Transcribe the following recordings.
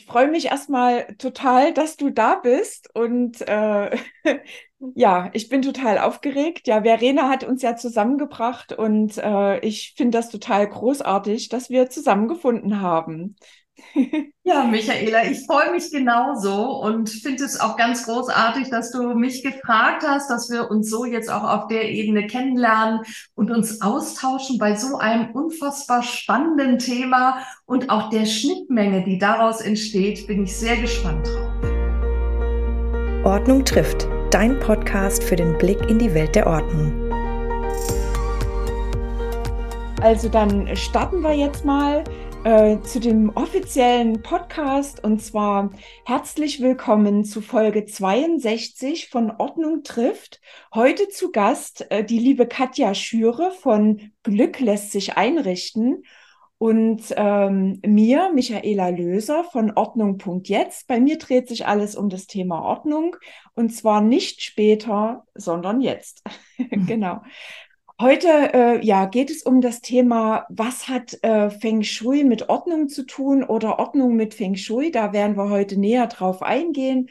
Ich freue mich erstmal total, dass du da bist und äh, ja, ich bin total aufgeregt. Ja, Verena hat uns ja zusammengebracht und äh, ich finde das total großartig, dass wir zusammengefunden haben. Ja, Michaela, ich freue mich genauso und finde es auch ganz großartig, dass du mich gefragt hast, dass wir uns so jetzt auch auf der Ebene kennenlernen und uns austauschen bei so einem unfassbar spannenden Thema und auch der Schnittmenge, die daraus entsteht, bin ich sehr gespannt drauf. Ordnung trifft, dein Podcast für den Blick in die Welt der Ordnung. Also dann starten wir jetzt mal äh, zu dem offiziellen Podcast und zwar herzlich willkommen zu Folge 62 von Ordnung trifft. Heute zu Gast äh, die liebe Katja Schüre von Glück lässt sich einrichten und ähm, mir, Michaela Löser von Ordnung.jetzt. Bei mir dreht sich alles um das Thema Ordnung und zwar nicht später, sondern jetzt. genau. Heute äh, ja, geht es um das Thema, was hat äh, Feng Shui mit Ordnung zu tun oder Ordnung mit Feng Shui. Da werden wir heute näher drauf eingehen.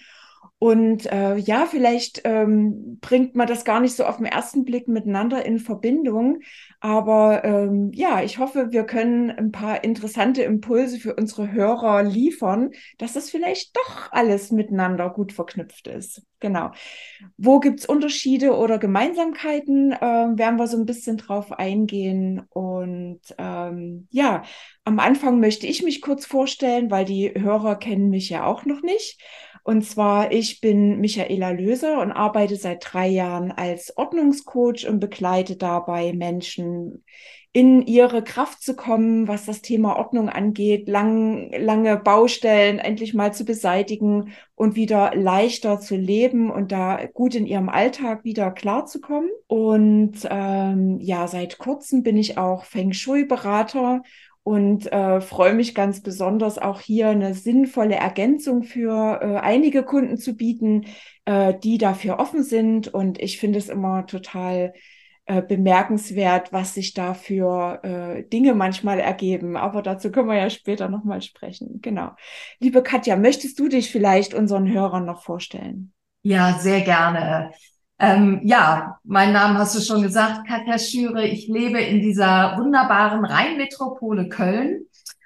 Und äh, ja, vielleicht ähm, bringt man das gar nicht so auf den ersten Blick miteinander in Verbindung. Aber ähm, ja, ich hoffe, wir können ein paar interessante Impulse für unsere Hörer liefern, dass das vielleicht doch alles miteinander gut verknüpft ist. Genau. Wo gibt's Unterschiede oder Gemeinsamkeiten? Ähm, werden wir so ein bisschen drauf eingehen. Und ähm, ja, am Anfang möchte ich mich kurz vorstellen, weil die Hörer kennen mich ja auch noch nicht. Und zwar, ich bin Michaela Löser und arbeite seit drei Jahren als Ordnungscoach und begleite dabei Menschen in ihre Kraft zu kommen, was das Thema Ordnung angeht, lang, lange Baustellen endlich mal zu beseitigen und wieder leichter zu leben und da gut in ihrem Alltag wieder klarzukommen. Und ähm, ja, seit kurzem bin ich auch Feng Shui-Berater und äh, freue mich ganz besonders auch hier eine sinnvolle Ergänzung für äh, einige Kunden zu bieten, äh, die dafür offen sind. Und ich finde es immer total äh, bemerkenswert, was sich da für äh, Dinge manchmal ergeben. Aber dazu können wir ja später nochmal sprechen. Genau. Liebe Katja, möchtest du dich vielleicht unseren Hörern noch vorstellen? Ja, sehr gerne. Ähm, ja, mein Name hast du schon gesagt, Katja Schüre. Ich lebe in dieser wunderbaren Rheinmetropole Köln.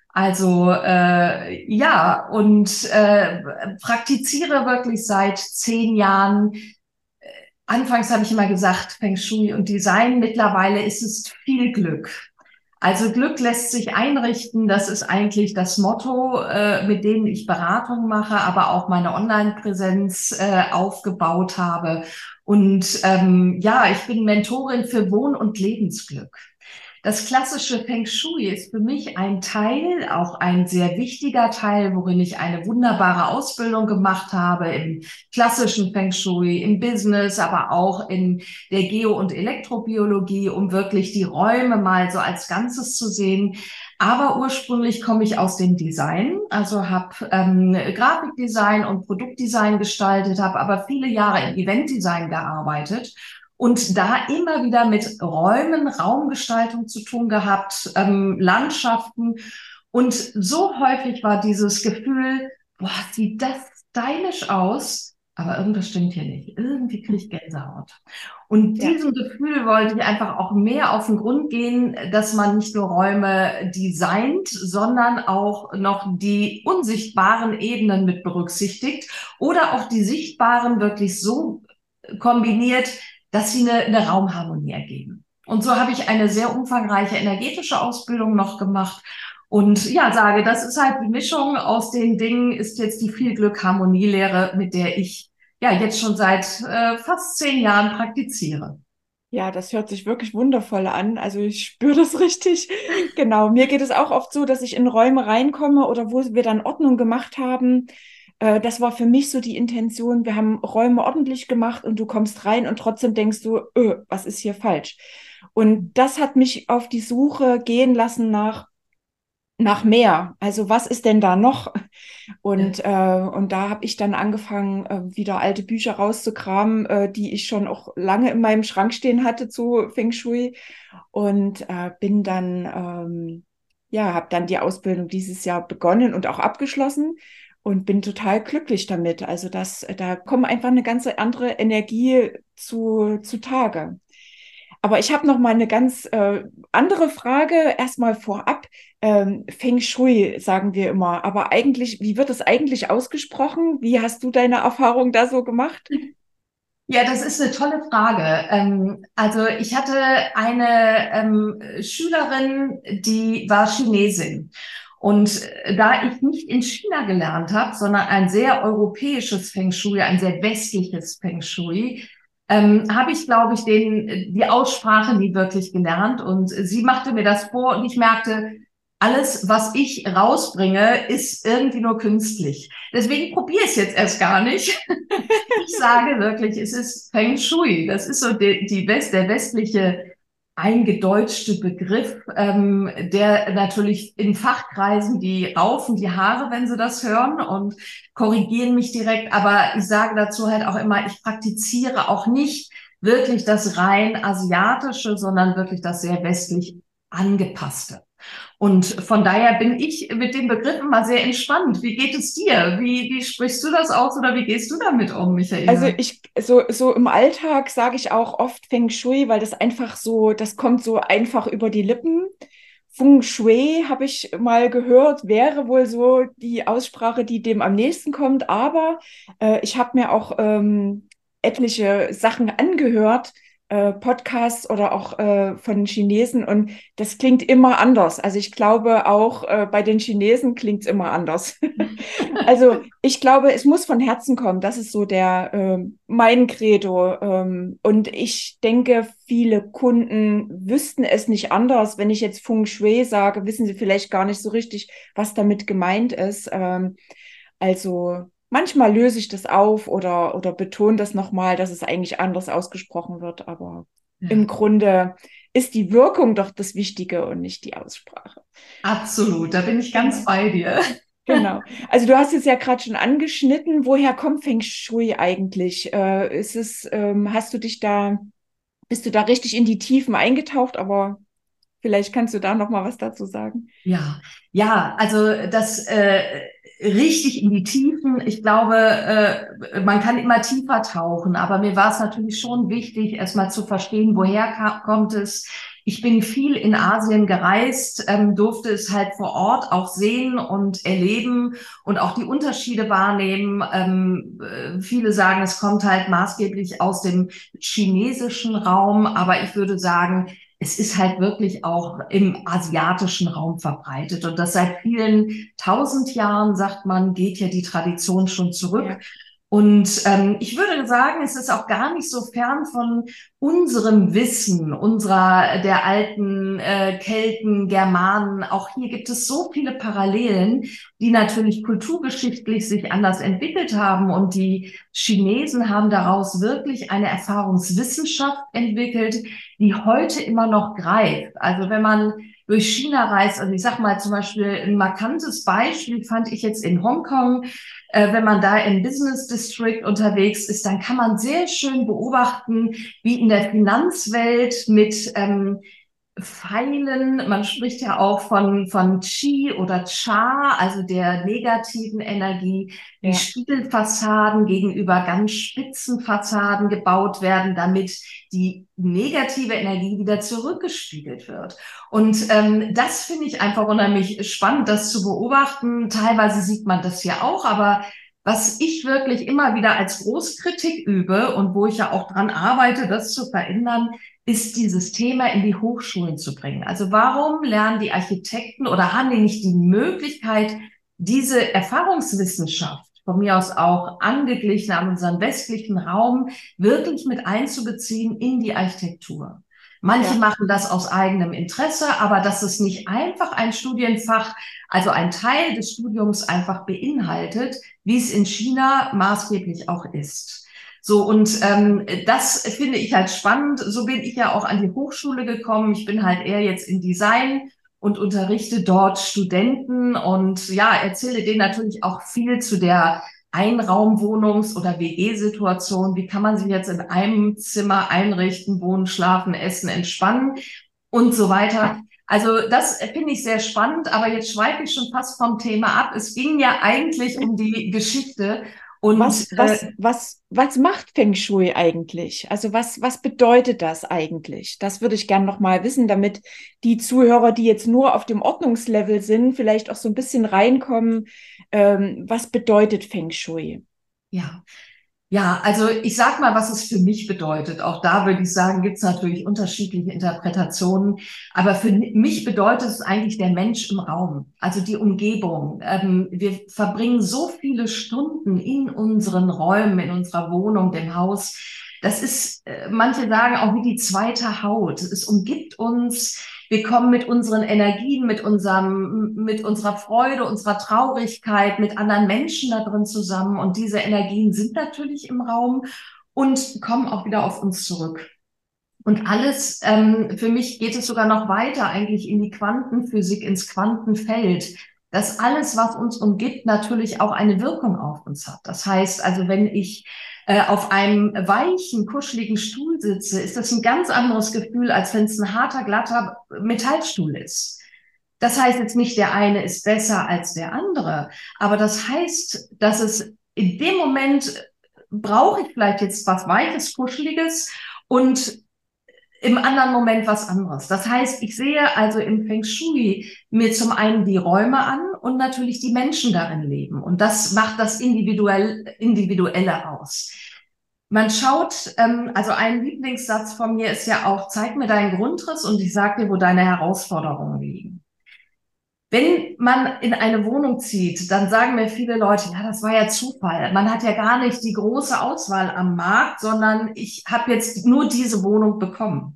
Also äh, ja, und äh, praktiziere wirklich seit zehn Jahren. Anfangs habe ich immer gesagt, Feng Shui und Design. Mittlerweile ist es viel Glück. Also Glück lässt sich einrichten. Das ist eigentlich das Motto, äh, mit dem ich Beratung mache, aber auch meine Online-Präsenz äh, aufgebaut habe. Und ähm, ja, ich bin Mentorin für Wohn- und Lebensglück. Das klassische Feng Shui ist für mich ein Teil, auch ein sehr wichtiger Teil, worin ich eine wunderbare Ausbildung gemacht habe im klassischen Feng Shui, im Business, aber auch in der Geo- und Elektrobiologie, um wirklich die Räume mal so als Ganzes zu sehen. Aber ursprünglich komme ich aus dem Design, also habe ähm, Grafikdesign und Produktdesign gestaltet, habe aber viele Jahre im Eventdesign gearbeitet und da immer wieder mit Räumen, Raumgestaltung zu tun gehabt, ähm, Landschaften. Und so häufig war dieses Gefühl, boah, sieht das stylisch aus, aber irgendwas stimmt hier nicht. Irgendwie kriege ich Gänsehaut. Und ja. diesem Gefühl wollte ich einfach auch mehr auf den Grund gehen, dass man nicht nur Räume designt, sondern auch noch die unsichtbaren Ebenen mit berücksichtigt oder auch die sichtbaren wirklich so kombiniert, dass sie eine, eine Raumharmonie ergeben. Und so habe ich eine sehr umfangreiche energetische Ausbildung noch gemacht und ja, sage, das ist halt die Mischung aus den Dingen, ist jetzt die Viel-Glück-Harmonielehre, mit der ich ja jetzt schon seit äh, fast zehn Jahren praktiziere. Ja, das hört sich wirklich wundervoll an. Also ich spüre das richtig. Genau. Mir geht es auch oft so, dass ich in Räume reinkomme oder wo wir dann Ordnung gemacht haben, äh, das war für mich so die Intention. Wir haben Räume ordentlich gemacht und du kommst rein und trotzdem denkst du, öh, was ist hier falsch? Und das hat mich auf die Suche gehen lassen nach nach mehr. Also was ist denn da noch? Und ja. äh, und da habe ich dann angefangen, äh, wieder alte Bücher rauszukramen, äh, die ich schon auch lange in meinem Schrank stehen hatte zu Feng Shui und äh, bin dann ähm, ja habe dann die Ausbildung dieses Jahr begonnen und auch abgeschlossen und bin total glücklich damit. Also das, da kommt einfach eine ganz andere Energie zu, zu Tage. Aber ich habe noch mal eine ganz äh, andere Frage erstmal vorab. Ähm, Feng Shui sagen wir immer, aber eigentlich, wie wird es eigentlich ausgesprochen? Wie hast du deine Erfahrung da so gemacht? Ja, das ist eine tolle Frage. Ähm, also ich hatte eine ähm, Schülerin, die war Chinesin. Und da ich nicht in China gelernt habe, sondern ein sehr europäisches Feng Shui, ein sehr westliches Feng Shui, ähm, habe ich, glaube ich, den, die Aussprache nie wirklich gelernt. Und sie machte mir das vor und ich merkte, alles, was ich rausbringe, ist irgendwie nur künstlich. Deswegen probiere ich es jetzt erst gar nicht. ich sage wirklich, es ist Feng Shui. Das ist so die, die West, der westliche eingedeutschte Begriff, ähm, der natürlich in Fachkreisen, die raufen die Haare, wenn sie das hören und korrigieren mich direkt. Aber ich sage dazu halt auch immer, ich praktiziere auch nicht wirklich das rein asiatische, sondern wirklich das sehr westlich angepasste. Und von daher bin ich mit dem Begriff immer sehr entspannt. Wie geht es dir? Wie, wie sprichst du das aus oder wie gehst du damit um, Michael? Also ich, so, so im Alltag sage ich auch oft Feng Shui, weil das einfach so, das kommt so einfach über die Lippen. Feng Shui habe ich mal gehört, wäre wohl so die Aussprache, die dem am nächsten kommt. Aber äh, ich habe mir auch ähm, etliche Sachen angehört, äh, Podcasts oder auch äh, von Chinesen und das klingt immer anders. Also ich glaube auch äh, bei den Chinesen klingt es immer anders. also ich glaube, es muss von Herzen kommen. Das ist so der äh, mein Credo. Ähm, und ich denke, viele Kunden wüssten es nicht anders. Wenn ich jetzt Feng Shui sage, wissen sie vielleicht gar nicht so richtig, was damit gemeint ist. Ähm, also manchmal löse ich das auf oder, oder betone das nochmal, dass es eigentlich anders ausgesprochen wird. Aber ja. im Grunde ist die Wirkung doch das Wichtige und nicht die Aussprache. Absolut, da bin ich ganz bei dir. Genau. Also du hast es ja gerade schon angeschnitten. Woher kommt Feng Shui eigentlich? Äh, ist es, ähm, hast du dich da, bist du da richtig in die Tiefen eingetaucht? Aber vielleicht kannst du da noch mal was dazu sagen. Ja, ja. Also das äh, richtig in die Tiefen. Ich glaube, äh, man kann immer tiefer tauchen, aber mir war es natürlich schon wichtig, erstmal zu verstehen, woher kommt es. Ich bin viel in Asien gereist, ähm, durfte es halt vor Ort auch sehen und erleben und auch die Unterschiede wahrnehmen. Ähm, äh, viele sagen, es kommt halt maßgeblich aus dem chinesischen Raum, aber ich würde sagen, es ist halt wirklich auch im asiatischen Raum verbreitet. Und das seit vielen tausend Jahren, sagt man, geht ja die Tradition schon zurück. Ja. Und ähm, ich würde sagen, es ist auch gar nicht so fern von unserem Wissen, unserer der alten äh, Kelten, Germanen. Auch hier gibt es so viele Parallelen, die natürlich kulturgeschichtlich sich anders entwickelt haben. Und die Chinesen haben daraus wirklich eine Erfahrungswissenschaft entwickelt, die heute immer noch greift. Also wenn man durch China reist. Also ich sag mal zum Beispiel ein markantes Beispiel fand ich jetzt in Hongkong. Äh, wenn man da im Business District unterwegs ist, dann kann man sehr schön beobachten, wie in der Finanzwelt mit ähm, Pfeilen, man spricht ja auch von, von Qi oder Cha, also der negativen Energie, die ja. Spiegelfassaden gegenüber ganz spitzen Fassaden gebaut werden, damit die negative Energie wieder zurückgespiegelt wird. Und ähm, das finde ich einfach unheimlich spannend, das zu beobachten. Teilweise sieht man das ja auch, aber was ich wirklich immer wieder als Großkritik übe und wo ich ja auch dran arbeite, das zu verändern, ist dieses Thema in die Hochschulen zu bringen. Also warum lernen die Architekten oder haben die nicht die Möglichkeit, diese Erfahrungswissenschaft von mir aus auch angeglichen an unseren westlichen Raum wirklich mit einzubeziehen in die Architektur? Manche ja. machen das aus eigenem Interesse, aber dass es nicht einfach ein Studienfach, also ein Teil des Studiums einfach beinhaltet, wie es in China maßgeblich auch ist. So, und ähm, das finde ich halt spannend. So bin ich ja auch an die Hochschule gekommen. Ich bin halt eher jetzt in Design und unterrichte dort Studenten und ja, erzähle denen natürlich auch viel zu der Einraumwohnungs- oder WG-Situation. Wie kann man sich jetzt in einem Zimmer einrichten, wohnen, schlafen, essen, entspannen und so weiter. Also das finde ich sehr spannend, aber jetzt schweife ich schon fast vom Thema ab. Es ging ja eigentlich um die Geschichte und was, was, äh, was, was macht Feng Shui eigentlich? Also was, was bedeutet das eigentlich? Das würde ich gerne nochmal wissen, damit die Zuhörer, die jetzt nur auf dem Ordnungslevel sind, vielleicht auch so ein bisschen reinkommen. Ähm, was bedeutet Feng Shui? Ja, ja, also ich sag mal, was es für mich bedeutet. Auch da würde ich sagen, gibt es natürlich unterschiedliche Interpretationen. Aber für mich bedeutet es eigentlich der Mensch im Raum, also die Umgebung. Ähm, wir verbringen so viele Stunden in unseren Räumen, in unserer Wohnung, dem Haus. Das ist, äh, manche sagen auch wie die zweite Haut. Es umgibt uns wir kommen mit unseren Energien, mit unserem, mit unserer Freude, unserer Traurigkeit, mit anderen Menschen da drin zusammen. Und diese Energien sind natürlich im Raum und kommen auch wieder auf uns zurück. Und alles, ähm, für mich geht es sogar noch weiter eigentlich in die Quantenphysik, ins Quantenfeld, dass alles, was uns umgibt, natürlich auch eine Wirkung auf uns hat. Das heißt also, wenn ich äh, auf einem weichen, kuscheligen Stuhl sitze, ist das ein ganz anderes Gefühl, als wenn es ein harter, glatter Metallstuhl ist. Das heißt jetzt nicht, der eine ist besser als der andere, aber das heißt, dass es in dem Moment brauche ich vielleicht jetzt was Weiches, Kuscheliges und im anderen Moment was anderes. Das heißt, ich sehe also im Feng Shui mir zum einen die Räume an und natürlich die Menschen darin leben. Und das macht das individuell, individuelle aus. Man schaut, ähm, also ein Lieblingssatz von mir ist ja auch, zeig mir deinen Grundriss und ich sag dir, wo deine Herausforderungen liegen. Wenn man in eine Wohnung zieht, dann sagen mir viele Leute, ja, das war ja Zufall. Man hat ja gar nicht die große Auswahl am Markt, sondern ich habe jetzt nur diese Wohnung bekommen.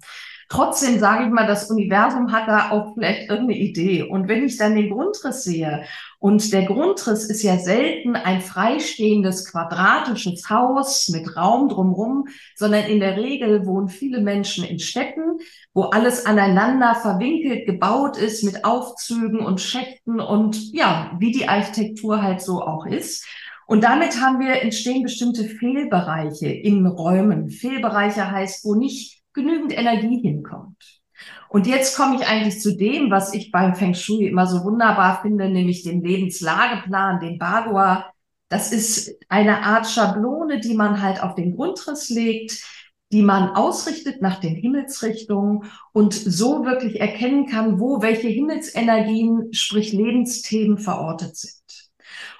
Trotzdem sage ich mal, das Universum hat da auch vielleicht irgendeine Idee. Und wenn ich dann den Grundriss sehe, und der Grundriss ist ja selten ein freistehendes quadratisches Haus mit Raum drumherum, sondern in der Regel wohnen viele Menschen in Städten, wo alles aneinander verwinkelt gebaut ist mit Aufzügen und Schächten und ja, wie die Architektur halt so auch ist. Und damit haben wir entstehen bestimmte Fehlbereiche in Räumen. Fehlbereiche heißt, wo nicht genügend Energie hinkommt. Und jetzt komme ich eigentlich zu dem, was ich beim Feng Shui immer so wunderbar finde, nämlich den Lebenslageplan, den Bagua. Das ist eine Art Schablone, die man halt auf den Grundriss legt, die man ausrichtet nach den Himmelsrichtungen und so wirklich erkennen kann, wo welche Himmelsenergien, sprich Lebensthemen verortet sind.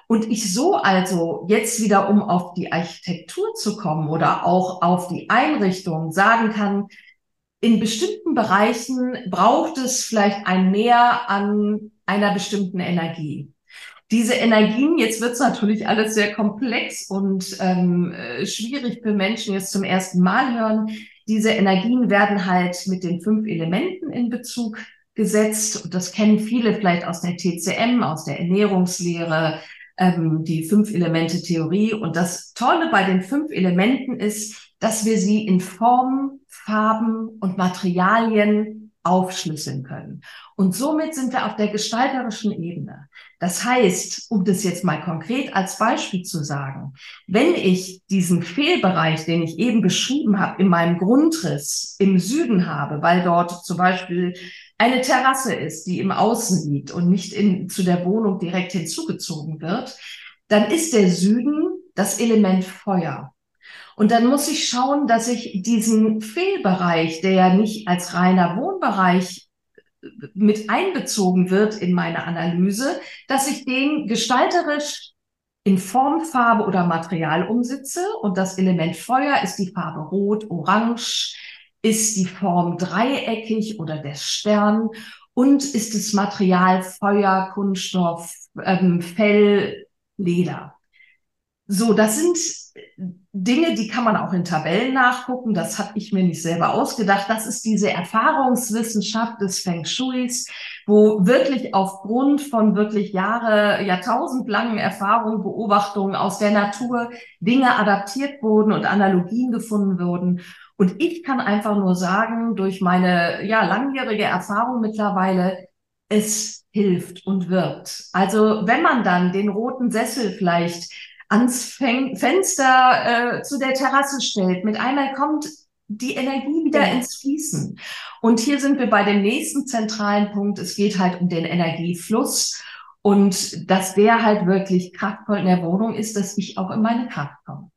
Und ich so also jetzt wieder, um auf die Architektur zu kommen oder auch auf die Einrichtung sagen kann, in bestimmten Bereichen braucht es vielleicht ein Mehr an einer bestimmten Energie. Diese Energien, jetzt wird es natürlich alles sehr komplex und ähm, äh, schwierig für Menschen jetzt zum ersten Mal hören. Diese Energien werden halt mit den fünf Elementen in Bezug gesetzt. Und das kennen viele vielleicht aus der TCM, aus der Ernährungslehre, ähm, die Fünf-Elemente-Theorie. Und das Tolle bei den fünf Elementen ist, dass wir sie in Formen, Farben und Materialien aufschlüsseln können. Und somit sind wir auf der gestalterischen Ebene. Das heißt, um das jetzt mal konkret als Beispiel zu sagen, wenn ich diesen Fehlbereich, den ich eben beschrieben habe, in meinem Grundriss im Süden habe, weil dort zum Beispiel eine Terrasse ist, die im Außen liegt und nicht in, zu der Wohnung direkt hinzugezogen wird, dann ist der Süden das Element Feuer. Und dann muss ich schauen, dass ich diesen Fehlbereich, der ja nicht als reiner Wohnbereich äh, mit einbezogen wird in meine Analyse, dass ich den gestalterisch in Form, Farbe oder Material umsitze. Und das Element Feuer ist die Farbe Rot, Orange, ist die Form dreieckig oder der Stern und ist das Material Feuer, Kunststoff, ähm, Fell, Leder. So, das sind Dinge, die kann man auch in Tabellen nachgucken. Das habe ich mir nicht selber ausgedacht. Das ist diese Erfahrungswissenschaft des Feng Shuis, wo wirklich aufgrund von wirklich Jahre, Jahrtausendlangen Erfahrungen, Beobachtungen aus der Natur Dinge adaptiert wurden und Analogien gefunden wurden. Und ich kann einfach nur sagen, durch meine ja, langjährige Erfahrung mittlerweile, es hilft und wirkt. Also wenn man dann den roten Sessel vielleicht ans Fen Fenster äh, zu der Terrasse stellt, mit einmal kommt die Energie wieder ja. ins Fließen. Und hier sind wir bei dem nächsten zentralen Punkt. Es geht halt um den Energiefluss und dass der halt wirklich kraftvoll in der Wohnung ist, dass ich auch in meine Kraft komme.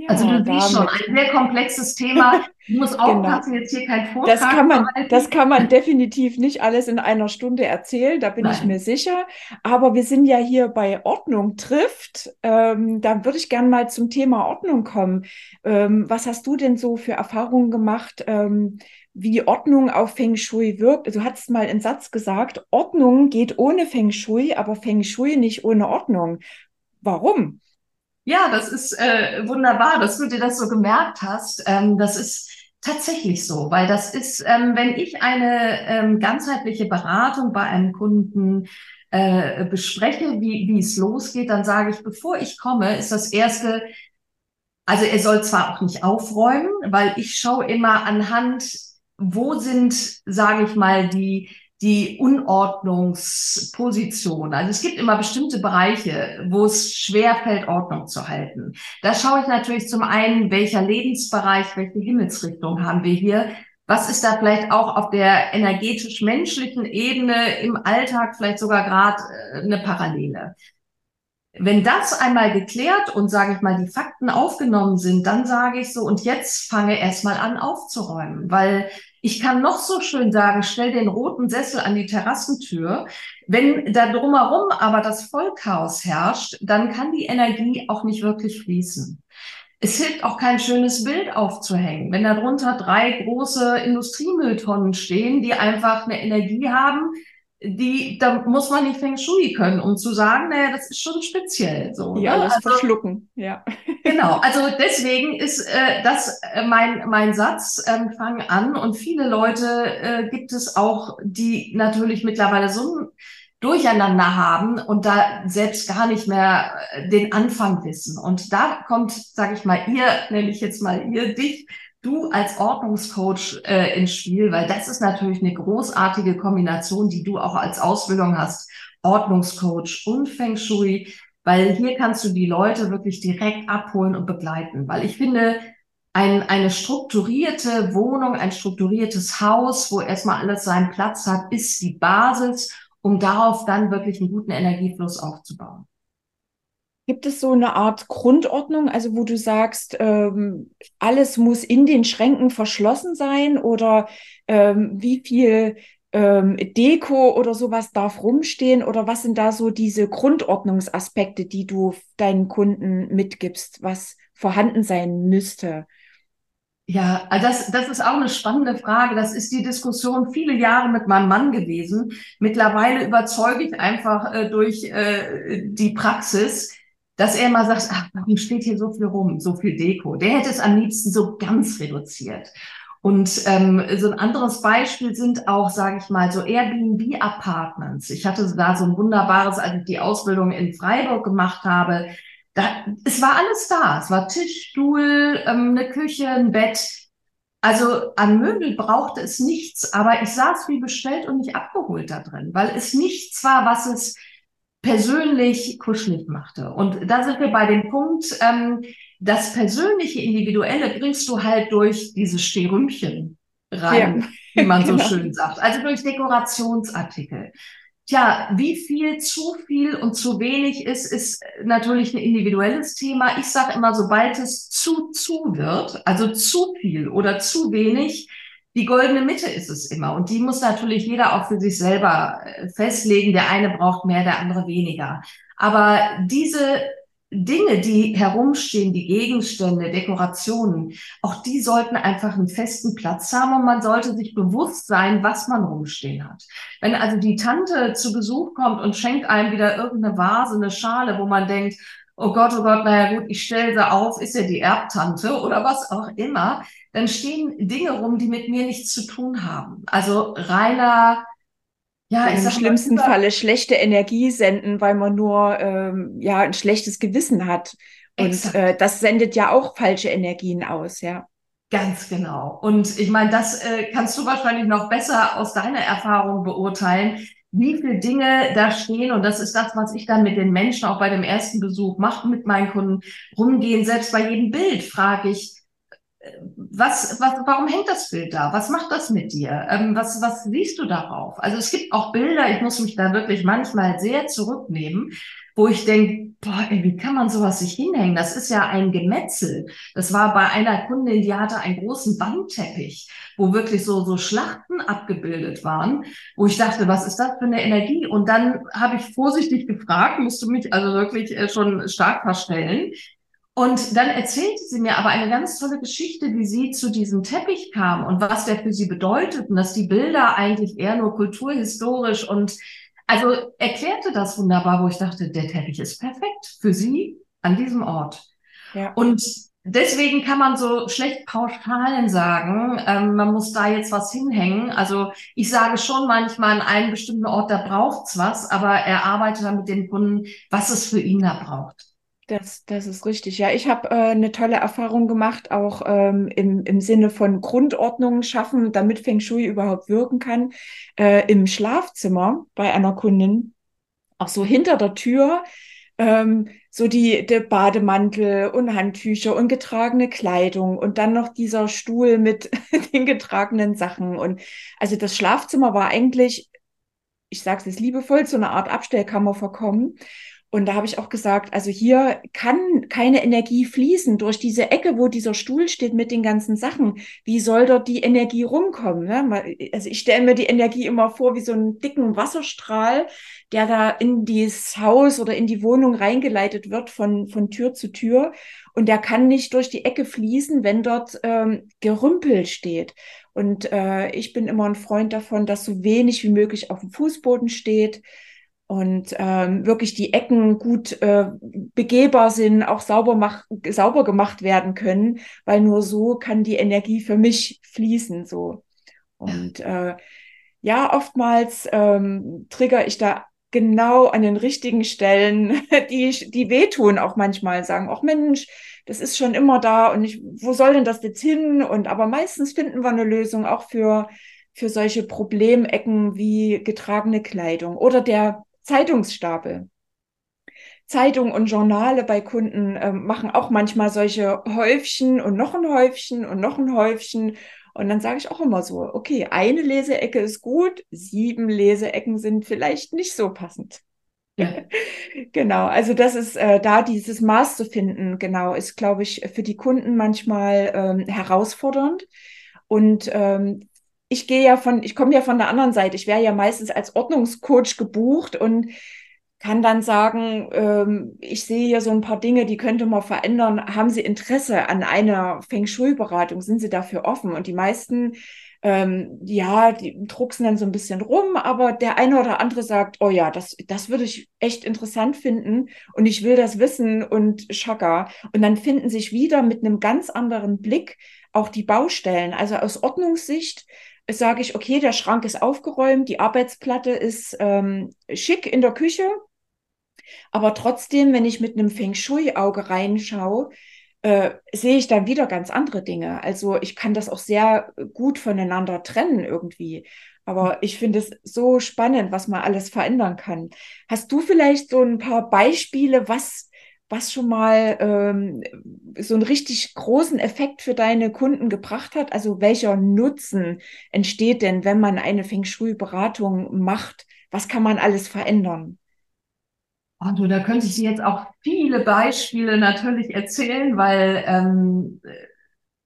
Ja, also du siehst schon, ein sehr komplexes Thema. Ich muss genau. aufpassen, genau. jetzt hier kein Vortrag das kann man, Das kann man definitiv nicht alles in einer Stunde erzählen, da bin Nein. ich mir sicher. Aber wir sind ja hier bei Ordnung trifft. Ähm, da würde ich gerne mal zum Thema Ordnung kommen. Ähm, was hast du denn so für Erfahrungen gemacht, ähm, wie Ordnung auf Feng Shui wirkt? Du hattest mal einen Satz gesagt, Ordnung geht ohne Feng Shui, aber Feng Shui nicht ohne Ordnung. Warum? Ja, das ist äh, wunderbar, dass du dir das so gemerkt hast. Ähm, das ist tatsächlich so, weil das ist, ähm, wenn ich eine ähm, ganzheitliche Beratung bei einem Kunden äh, bespreche, wie, wie es losgeht, dann sage ich, bevor ich komme, ist das erste, also er soll zwar auch nicht aufräumen, weil ich schaue immer anhand, wo sind, sage ich mal, die die Unordnungsposition. Also es gibt immer bestimmte Bereiche, wo es schwer fällt, Ordnung zu halten. Da schaue ich natürlich zum einen, welcher Lebensbereich, welche Himmelsrichtung haben wir hier. Was ist da vielleicht auch auf der energetisch-menschlichen Ebene im Alltag vielleicht sogar gerade äh, eine Parallele? Wenn das einmal geklärt und sage ich mal die Fakten aufgenommen sind, dann sage ich so und jetzt fange erstmal an aufzuräumen, weil ich kann noch so schön sagen, stell den roten Sessel an die Terrassentür. Wenn da drumherum aber das Vollchaos herrscht, dann kann die Energie auch nicht wirklich fließen. Es hilft auch kein schönes Bild aufzuhängen. Wenn darunter drei große Industriemülltonnen stehen, die einfach eine Energie haben, die, da muss man nicht Feng Shui können, um zu sagen, naja, das ist schon speziell. So, ja, ne? alles also, verschlucken, ja. Genau, also deswegen ist äh, das äh, mein, mein Satz, äh, fang an. Und viele Leute äh, gibt es auch, die natürlich mittlerweile so ein Durcheinander haben und da selbst gar nicht mehr äh, den Anfang wissen. Und da kommt, sage ich mal, ihr, nenne ich jetzt mal ihr, dich, du als Ordnungscoach äh, ins Spiel, weil das ist natürlich eine großartige Kombination, die du auch als Ausbildung hast, Ordnungscoach und Feng Shui, weil hier kannst du die Leute wirklich direkt abholen und begleiten, weil ich finde, ein, eine strukturierte Wohnung, ein strukturiertes Haus, wo erstmal alles seinen Platz hat, ist die Basis, um darauf dann wirklich einen guten Energiefluss aufzubauen. Gibt es so eine Art Grundordnung, also wo du sagst, ähm, alles muss in den Schränken verschlossen sein oder ähm, wie viel ähm, Deko oder sowas darf rumstehen oder was sind da so diese Grundordnungsaspekte, die du deinen Kunden mitgibst, was vorhanden sein müsste? Ja, also das, das ist auch eine spannende Frage. Das ist die Diskussion viele Jahre mit meinem Mann gewesen. Mittlerweile überzeuge ich einfach äh, durch äh, die Praxis, dass er immer sagt, ach, warum steht hier so viel rum, so viel Deko? Der hätte es am liebsten so ganz reduziert. Und ähm, so ein anderes Beispiel sind auch, sage ich mal, so Airbnb-Apartments. Ich hatte da so ein wunderbares, als ich die Ausbildung in Freiburg gemacht habe. Da, es war alles da. Es war Tisch, Stuhl, ähm, eine Küche, ein Bett. Also an Möbel brauchte es nichts, aber ich saß wie bestellt und nicht abgeholt da drin, weil es nichts war, was es persönlich kuschelig machte. Und da sind wir bei dem Punkt, ähm, das persönliche, individuelle bringst du halt durch diese Stehrümchen rein, ja, wie man genau. so schön sagt. Also durch Dekorationsartikel. Tja, wie viel zu viel und zu wenig ist, ist natürlich ein individuelles Thema. Ich sage immer, sobald es zu zu wird, also zu viel oder zu wenig, die goldene Mitte ist es immer. Und die muss natürlich jeder auch für sich selber äh, festlegen. Der eine braucht mehr, der andere weniger. Aber diese Dinge, die herumstehen, die Gegenstände, Dekorationen, auch die sollten einfach einen festen Platz haben und man sollte sich bewusst sein, was man rumstehen hat. Wenn also die Tante zu Besuch kommt und schenkt einem wieder irgendeine Vase, eine Schale, wo man denkt, oh Gott, oh Gott, naja gut, ich stelle sie auf, ist ja die Erbtante oder was auch immer, dann stehen Dinge rum, die mit mir nichts zu tun haben. Also reiner, ja, im schlimmsten mal, Falle schlechte Energie senden, weil man nur ähm, ja ein schlechtes Gewissen hat. Und äh, das sendet ja auch falsche Energien aus, ja. Ganz genau. Und ich meine, das äh, kannst du wahrscheinlich noch besser aus deiner Erfahrung beurteilen wie viele Dinge da stehen. Und das ist das, was ich dann mit den Menschen auch bei dem ersten Besuch mache, mit meinen Kunden rumgehen. Selbst bei jedem Bild frage ich, was, was, warum hängt das Bild da? Was macht das mit dir? Ähm, was, was siehst du darauf? Also es gibt auch Bilder, ich muss mich da wirklich manchmal sehr zurücknehmen, wo ich denke, boah, ey, wie kann man sowas sich hinhängen? Das ist ja ein Gemetzel. Das war bei einer Kundin, die hatte einen großen Wandteppich, wo wirklich so, so Schlachten abgebildet waren, wo ich dachte, was ist das für eine Energie? Und dann habe ich vorsichtig gefragt, musste mich also wirklich äh, schon stark verstellen. Und dann erzählte sie mir aber eine ganz tolle Geschichte, wie sie zu diesem Teppich kam und was der für sie bedeutet und dass die Bilder eigentlich eher nur kulturhistorisch und also erklärte das wunderbar, wo ich dachte, der Teppich ist perfekt für Sie an diesem Ort. Ja. Und deswegen kann man so schlecht pauschalen sagen, ähm, man muss da jetzt was hinhängen. Also ich sage schon manchmal an einem bestimmten Ort, da braucht's was, aber er arbeitet dann mit den Kunden, was es für ihn da braucht. Das, das ist richtig. Ja, ich habe äh, eine tolle Erfahrung gemacht, auch ähm, im, im Sinne von Grundordnungen schaffen, damit Feng Shui überhaupt wirken kann. Äh, Im Schlafzimmer bei einer Kundin, auch so hinter der Tür, ähm, so die der Bademantel und Handtücher und getragene Kleidung und dann noch dieser Stuhl mit den getragenen Sachen. Und also das Schlafzimmer war eigentlich, ich sage es liebevoll, zu einer Art Abstellkammer verkommen. Und da habe ich auch gesagt, also hier kann keine Energie fließen durch diese Ecke, wo dieser Stuhl steht mit den ganzen Sachen. Wie soll dort die Energie rumkommen? Ne? Also ich stelle mir die Energie immer vor wie so einen dicken Wasserstrahl, der da in dieses Haus oder in die Wohnung reingeleitet wird von, von Tür zu Tür. Und der kann nicht durch die Ecke fließen, wenn dort ähm, Gerümpel steht. Und äh, ich bin immer ein Freund davon, dass so wenig wie möglich auf dem Fußboden steht und ähm, wirklich die Ecken gut äh, begehbar sind, auch sauber, mach, sauber gemacht werden können, weil nur so kann die Energie für mich fließen. So. Und äh, ja, oftmals ähm, trigger ich da genau an den richtigen Stellen, die, die wehtun auch manchmal, sagen, ach Mensch, das ist schon immer da und ich, wo soll denn das jetzt hin? Und aber meistens finden wir eine Lösung auch für, für solche Problemecken wie getragene Kleidung oder der Zeitungsstapel. Zeitung und Journale bei Kunden äh, machen auch manchmal solche Häufchen und noch ein Häufchen und noch ein Häufchen. Und dann sage ich auch immer so, okay, eine Leseecke ist gut, sieben Leseecken sind vielleicht nicht so passend. Ja. genau, also das ist äh, da dieses Maß zu finden, genau, ist, glaube ich, für die Kunden manchmal ähm, herausfordernd. Und ähm, ich gehe ja von, ich komme ja von der anderen Seite. Ich wäre ja meistens als Ordnungscoach gebucht und kann dann sagen, ähm, ich sehe hier so ein paar Dinge, die könnte man verändern. Haben Sie Interesse an einer Feng Shui-Beratung? Sind Sie dafür offen? Und die meisten, ähm, ja, die drucksen dann so ein bisschen rum, aber der eine oder andere sagt, oh ja, das, das würde ich echt interessant finden und ich will das wissen und schaka. Und dann finden sich wieder mit einem ganz anderen Blick auch die Baustellen. Also aus Ordnungssicht sage ich, okay, der Schrank ist aufgeräumt, die Arbeitsplatte ist ähm, schick in der Küche, aber trotzdem, wenn ich mit einem Feng Shui-Auge reinschaue, äh, sehe ich dann wieder ganz andere Dinge. Also ich kann das auch sehr gut voneinander trennen irgendwie. Aber ich finde es so spannend, was man alles verändern kann. Hast du vielleicht so ein paar Beispiele, was was schon mal ähm, so einen richtig großen Effekt für deine Kunden gebracht hat? Also welcher Nutzen entsteht denn, wenn man eine Feng Shui-Beratung macht? Was kann man alles verändern? Oh, da könnte ich dir jetzt auch viele Beispiele natürlich erzählen, weil ähm,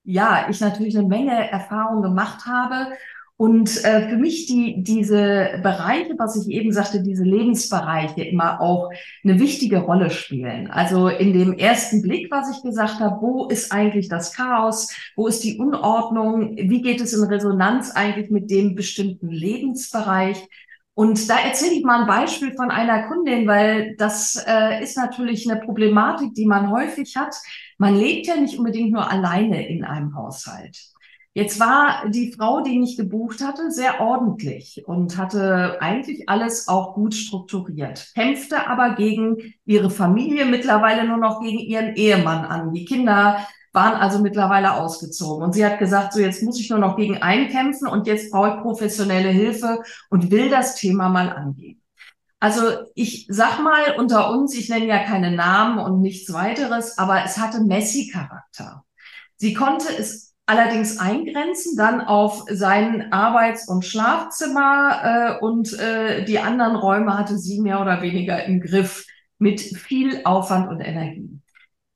ja, ich natürlich eine Menge Erfahrung gemacht habe und äh, für mich die, diese Bereiche, was ich eben sagte, diese Lebensbereiche immer auch eine wichtige Rolle spielen. Also in dem ersten Blick, was ich gesagt habe, wo ist eigentlich das Chaos? Wo ist die Unordnung? Wie geht es in Resonanz eigentlich mit dem bestimmten Lebensbereich? Und da erzähle ich mal ein Beispiel von einer Kundin, weil das äh, ist natürlich eine Problematik, die man häufig hat. Man lebt ja nicht unbedingt nur alleine in einem Haushalt. Jetzt war die Frau, die mich gebucht hatte, sehr ordentlich und hatte eigentlich alles auch gut strukturiert, kämpfte aber gegen ihre Familie, mittlerweile nur noch gegen ihren Ehemann an. Die Kinder waren also mittlerweile ausgezogen. Und sie hat gesagt, so jetzt muss ich nur noch gegen einen kämpfen und jetzt brauche ich professionelle Hilfe und will das Thema mal angehen. Also ich sag mal unter uns, ich nenne ja keine Namen und nichts weiteres, aber es hatte Messi-Charakter. Sie konnte es allerdings eingrenzen dann auf sein Arbeits- und Schlafzimmer äh, und äh, die anderen Räume hatte sie mehr oder weniger im Griff mit viel Aufwand und Energie.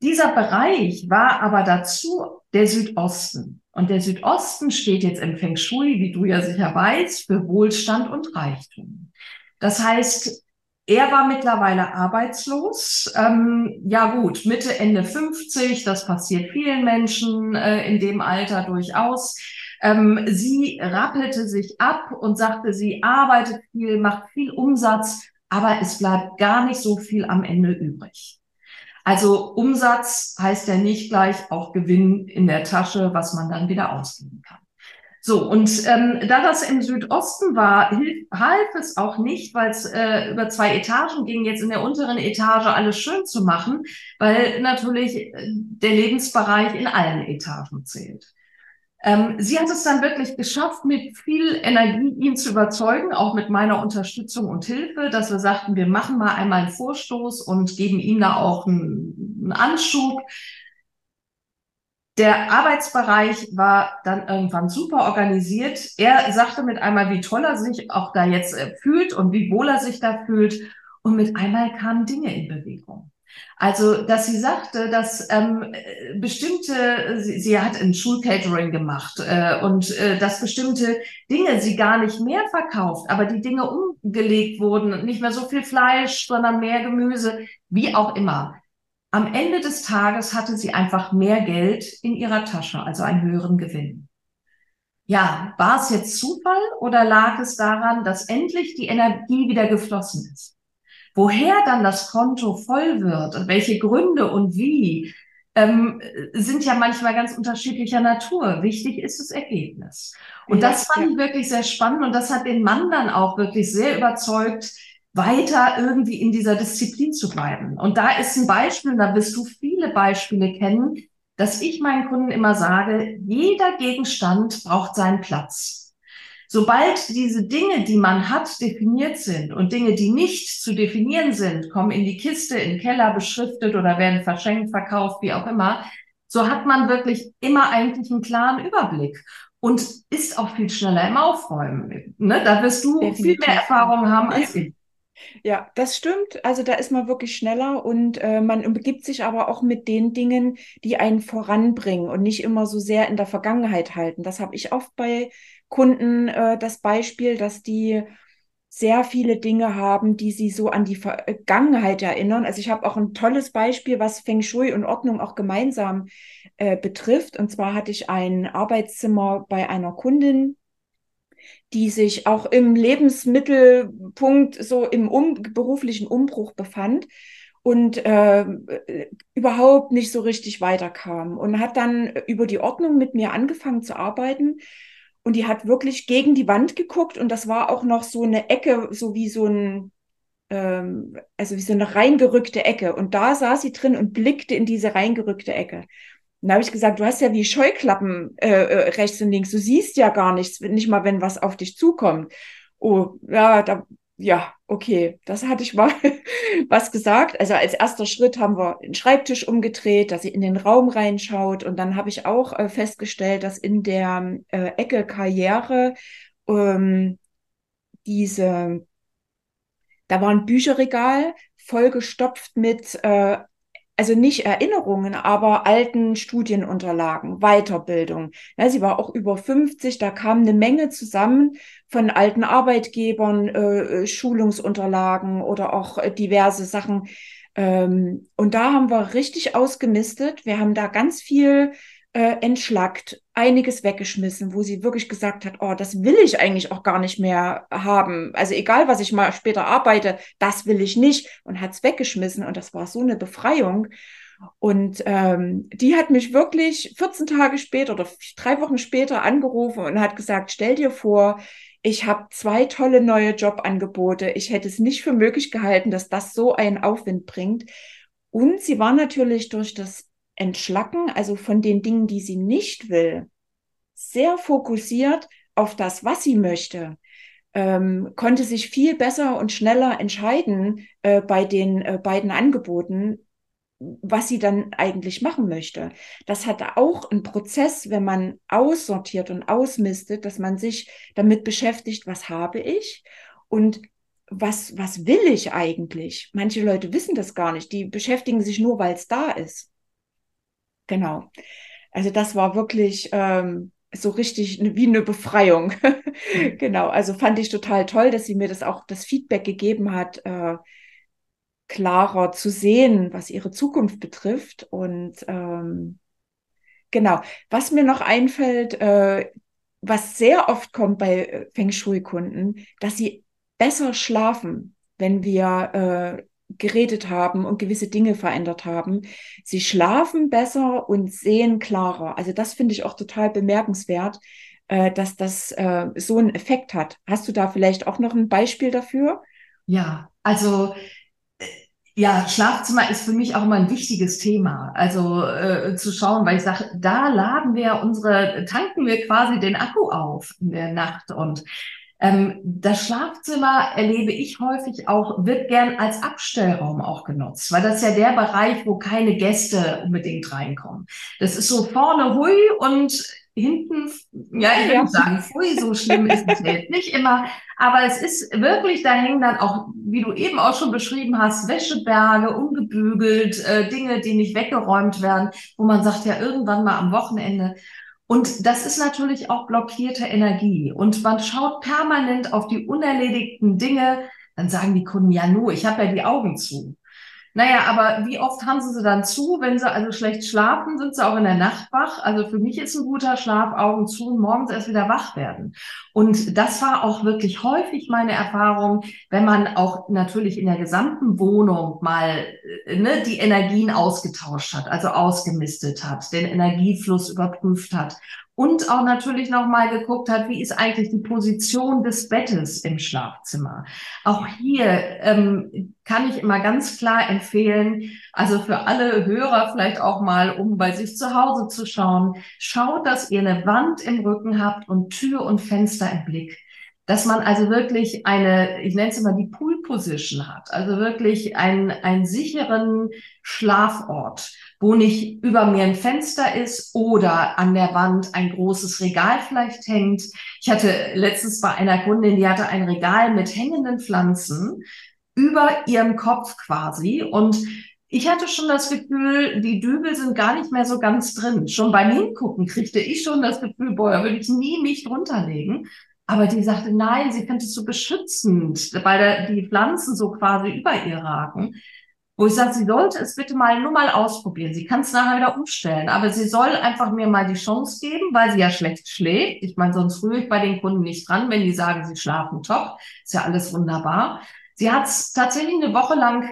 Dieser Bereich war aber dazu der Südosten. Und der Südosten steht jetzt im Feng Shui, wie du ja sicher weißt, für Wohlstand und Reichtum. Das heißt, er war mittlerweile arbeitslos. Ähm, ja gut, Mitte, Ende 50, das passiert vielen Menschen äh, in dem Alter durchaus. Ähm, sie rappelte sich ab und sagte, sie arbeitet viel, macht viel Umsatz, aber es bleibt gar nicht so viel am Ende übrig. Also Umsatz heißt ja nicht gleich auch Gewinn in der Tasche, was man dann wieder ausgeben kann. So, und ähm, da das im Südosten war, hilf, half es auch nicht, weil es äh, über zwei Etagen ging, jetzt in der unteren Etage alles schön zu machen, weil natürlich äh, der Lebensbereich in allen Etagen zählt. Ähm, sie hat es dann wirklich geschafft, mit viel Energie ihn zu überzeugen, auch mit meiner Unterstützung und Hilfe, dass wir sagten, wir machen mal einmal einen Vorstoß und geben ihm da auch einen, einen Anschub, der Arbeitsbereich war dann irgendwann super organisiert. Er sagte mit einmal, wie toll er sich auch da jetzt äh, fühlt und wie wohl er sich da fühlt. Und mit einmal kamen Dinge in Bewegung. Also, dass sie sagte, dass ähm, bestimmte, sie, sie hat ein Schulcatering gemacht äh, und äh, dass bestimmte Dinge sie gar nicht mehr verkauft, aber die Dinge umgelegt wurden, nicht mehr so viel Fleisch, sondern mehr Gemüse, wie auch immer. Am Ende des Tages hatte sie einfach mehr Geld in ihrer Tasche, also einen höheren Gewinn. Ja, war es jetzt Zufall oder lag es daran, dass endlich die Energie wieder geflossen ist? Woher dann das Konto voll wird und welche Gründe und wie, ähm, sind ja manchmal ganz unterschiedlicher Natur. Wichtig ist das Ergebnis. Und ja, das fand ja. ich wirklich sehr spannend und das hat den Mann dann auch wirklich sehr überzeugt, weiter irgendwie in dieser Disziplin zu bleiben. Und da ist ein Beispiel, da wirst du viele Beispiele kennen, dass ich meinen Kunden immer sage, jeder Gegenstand braucht seinen Platz. Sobald diese Dinge, die man hat, definiert sind und Dinge, die nicht zu definieren sind, kommen in die Kiste, in den Keller beschriftet oder werden verschenkt, verkauft, wie auch immer, so hat man wirklich immer eigentlich einen klaren Überblick und ist auch viel schneller im Aufräumen. Ne? Da wirst du Definitiv. viel mehr Erfahrung haben als ich. Ja, das stimmt. Also da ist man wirklich schneller und äh, man begibt sich aber auch mit den Dingen, die einen voranbringen und nicht immer so sehr in der Vergangenheit halten. Das habe ich oft bei Kunden äh, das Beispiel, dass die sehr viele Dinge haben, die sie so an die Vergangenheit erinnern. Also ich habe auch ein tolles Beispiel, was Feng Shui und Ordnung auch gemeinsam äh, betrifft. Und zwar hatte ich ein Arbeitszimmer bei einer Kundin, die sich auch im Lebensmittelpunkt so im um, beruflichen Umbruch befand und äh, überhaupt nicht so richtig weiterkam und hat dann über die Ordnung mit mir angefangen zu arbeiten und die hat wirklich gegen die Wand geguckt und das war auch noch so eine Ecke, so wie so ein ähm, also wie so eine reingerückte Ecke und da saß sie drin und blickte in diese reingerückte Ecke dann habe ich gesagt, du hast ja wie Scheuklappen äh, äh, rechts und links. Du siehst ja gar nichts, nicht mal, wenn was auf dich zukommt. Oh, ja, da, ja, okay, das hatte ich mal was gesagt. Also als erster Schritt haben wir den Schreibtisch umgedreht, dass sie in den Raum reinschaut. Und dann habe ich auch äh, festgestellt, dass in der äh, Ecke Karriere ähm, diese, da war ein Bücherregal vollgestopft mit äh, also nicht Erinnerungen, aber alten Studienunterlagen, Weiterbildung. Ja, sie war auch über 50, da kam eine Menge zusammen von alten Arbeitgebern, äh, äh, Schulungsunterlagen oder auch äh, diverse Sachen. Ähm, und da haben wir richtig ausgemistet. Wir haben da ganz viel äh, entschlackt, einiges weggeschmissen, wo sie wirklich gesagt hat, oh, das will ich eigentlich auch gar nicht mehr haben. Also egal, was ich mal später arbeite, das will ich nicht und hat es weggeschmissen und das war so eine Befreiung. Und ähm, die hat mich wirklich 14 Tage später oder drei Wochen später angerufen und hat gesagt, stell dir vor, ich habe zwei tolle neue Jobangebote. Ich hätte es nicht für möglich gehalten, dass das so einen Aufwind bringt. Und sie war natürlich durch das entschlacken, also von den Dingen, die sie nicht will, sehr fokussiert auf das, was sie möchte, ähm, konnte sich viel besser und schneller entscheiden äh, bei den äh, beiden Angeboten. was sie dann eigentlich machen möchte. Das hat auch einen Prozess, wenn man aussortiert und ausmistet, dass man sich damit beschäftigt, was habe ich und was, was will ich eigentlich? Manche Leute wissen das gar nicht. Die beschäftigen sich nur, weil es da ist. Genau. Also das war wirklich ähm, so richtig wie eine Befreiung. genau. Also fand ich total toll, dass sie mir das auch das Feedback gegeben hat, äh, klarer zu sehen, was ihre Zukunft betrifft. Und ähm, genau, was mir noch einfällt, äh, was sehr oft kommt bei äh, Feng Shui-Kunden, dass sie besser schlafen, wenn wir äh, geredet haben und gewisse Dinge verändert haben. Sie schlafen besser und sehen klarer. Also das finde ich auch total bemerkenswert, äh, dass das äh, so einen Effekt hat. Hast du da vielleicht auch noch ein Beispiel dafür? Ja, also ja, Schlafzimmer ist für mich auch immer ein wichtiges Thema. Also äh, zu schauen, weil ich sage, da laden wir unsere, tanken wir quasi den Akku auf in der Nacht. Und ähm, das Schlafzimmer erlebe ich häufig auch, wird gern als Abstellraum auch genutzt, weil das ist ja der Bereich, wo keine Gäste unbedingt reinkommen. Das ist so vorne hui und hinten, ja, ich würde sagen, pfui, so schlimm ist es jetzt nicht immer. Aber es ist wirklich, da hängen dann auch, wie du eben auch schon beschrieben hast, Wäscheberge, ungebügelt, äh, Dinge, die nicht weggeräumt werden, wo man sagt, ja, irgendwann mal am Wochenende. Und das ist natürlich auch blockierte Energie. Und man schaut permanent auf die unerledigten Dinge. Dann sagen die Kunden, ja, nur, ich habe ja die Augen zu. Naja, aber wie oft haben sie sie dann zu? Wenn sie also schlecht schlafen, sind sie auch in der Nacht wach. Also für mich ist ein guter Schlaf Augen zu und morgens erst wieder wach werden. Und das war auch wirklich häufig meine Erfahrung, wenn man auch natürlich in der gesamten Wohnung mal äh, ne, die Energien ausgetauscht hat, also ausgemistet hat, den Energiefluss überprüft hat und auch natürlich nochmal geguckt hat, wie ist eigentlich die Position des Bettes im Schlafzimmer. Auch hier ähm, kann ich immer ganz klar empfehlen, also für alle Hörer vielleicht auch mal, um bei sich zu Hause zu schauen, schaut, dass ihr eine Wand im Rücken habt und Tür und Fenster im Blick dass man also wirklich eine, ich nenne es immer die Pool Position hat, also wirklich einen, einen sicheren Schlafort, wo nicht über mir ein Fenster ist oder an der Wand ein großes Regal vielleicht hängt. Ich hatte letztens bei einer Kundin, die hatte ein Regal mit hängenden Pflanzen über ihrem Kopf quasi und ich hatte schon das Gefühl, die Dübel sind gar nicht mehr so ganz drin. Schon beim Hingucken kriegte ich schon das Gefühl, boah, da würde ich nie mich drunter legen. Aber die sagte, nein, sie findet es so beschützend, weil die Pflanzen so quasi über ihr ragen. Wo ich sage, sie sollte es bitte mal nur mal ausprobieren. Sie kann es nachher wieder umstellen, aber sie soll einfach mir mal die Chance geben, weil sie ja schlecht schläft. Ich meine, sonst rühre ich bei den Kunden nicht dran, wenn die sagen, sie schlafen top. Ist ja alles wunderbar. Sie hat tatsächlich eine Woche lang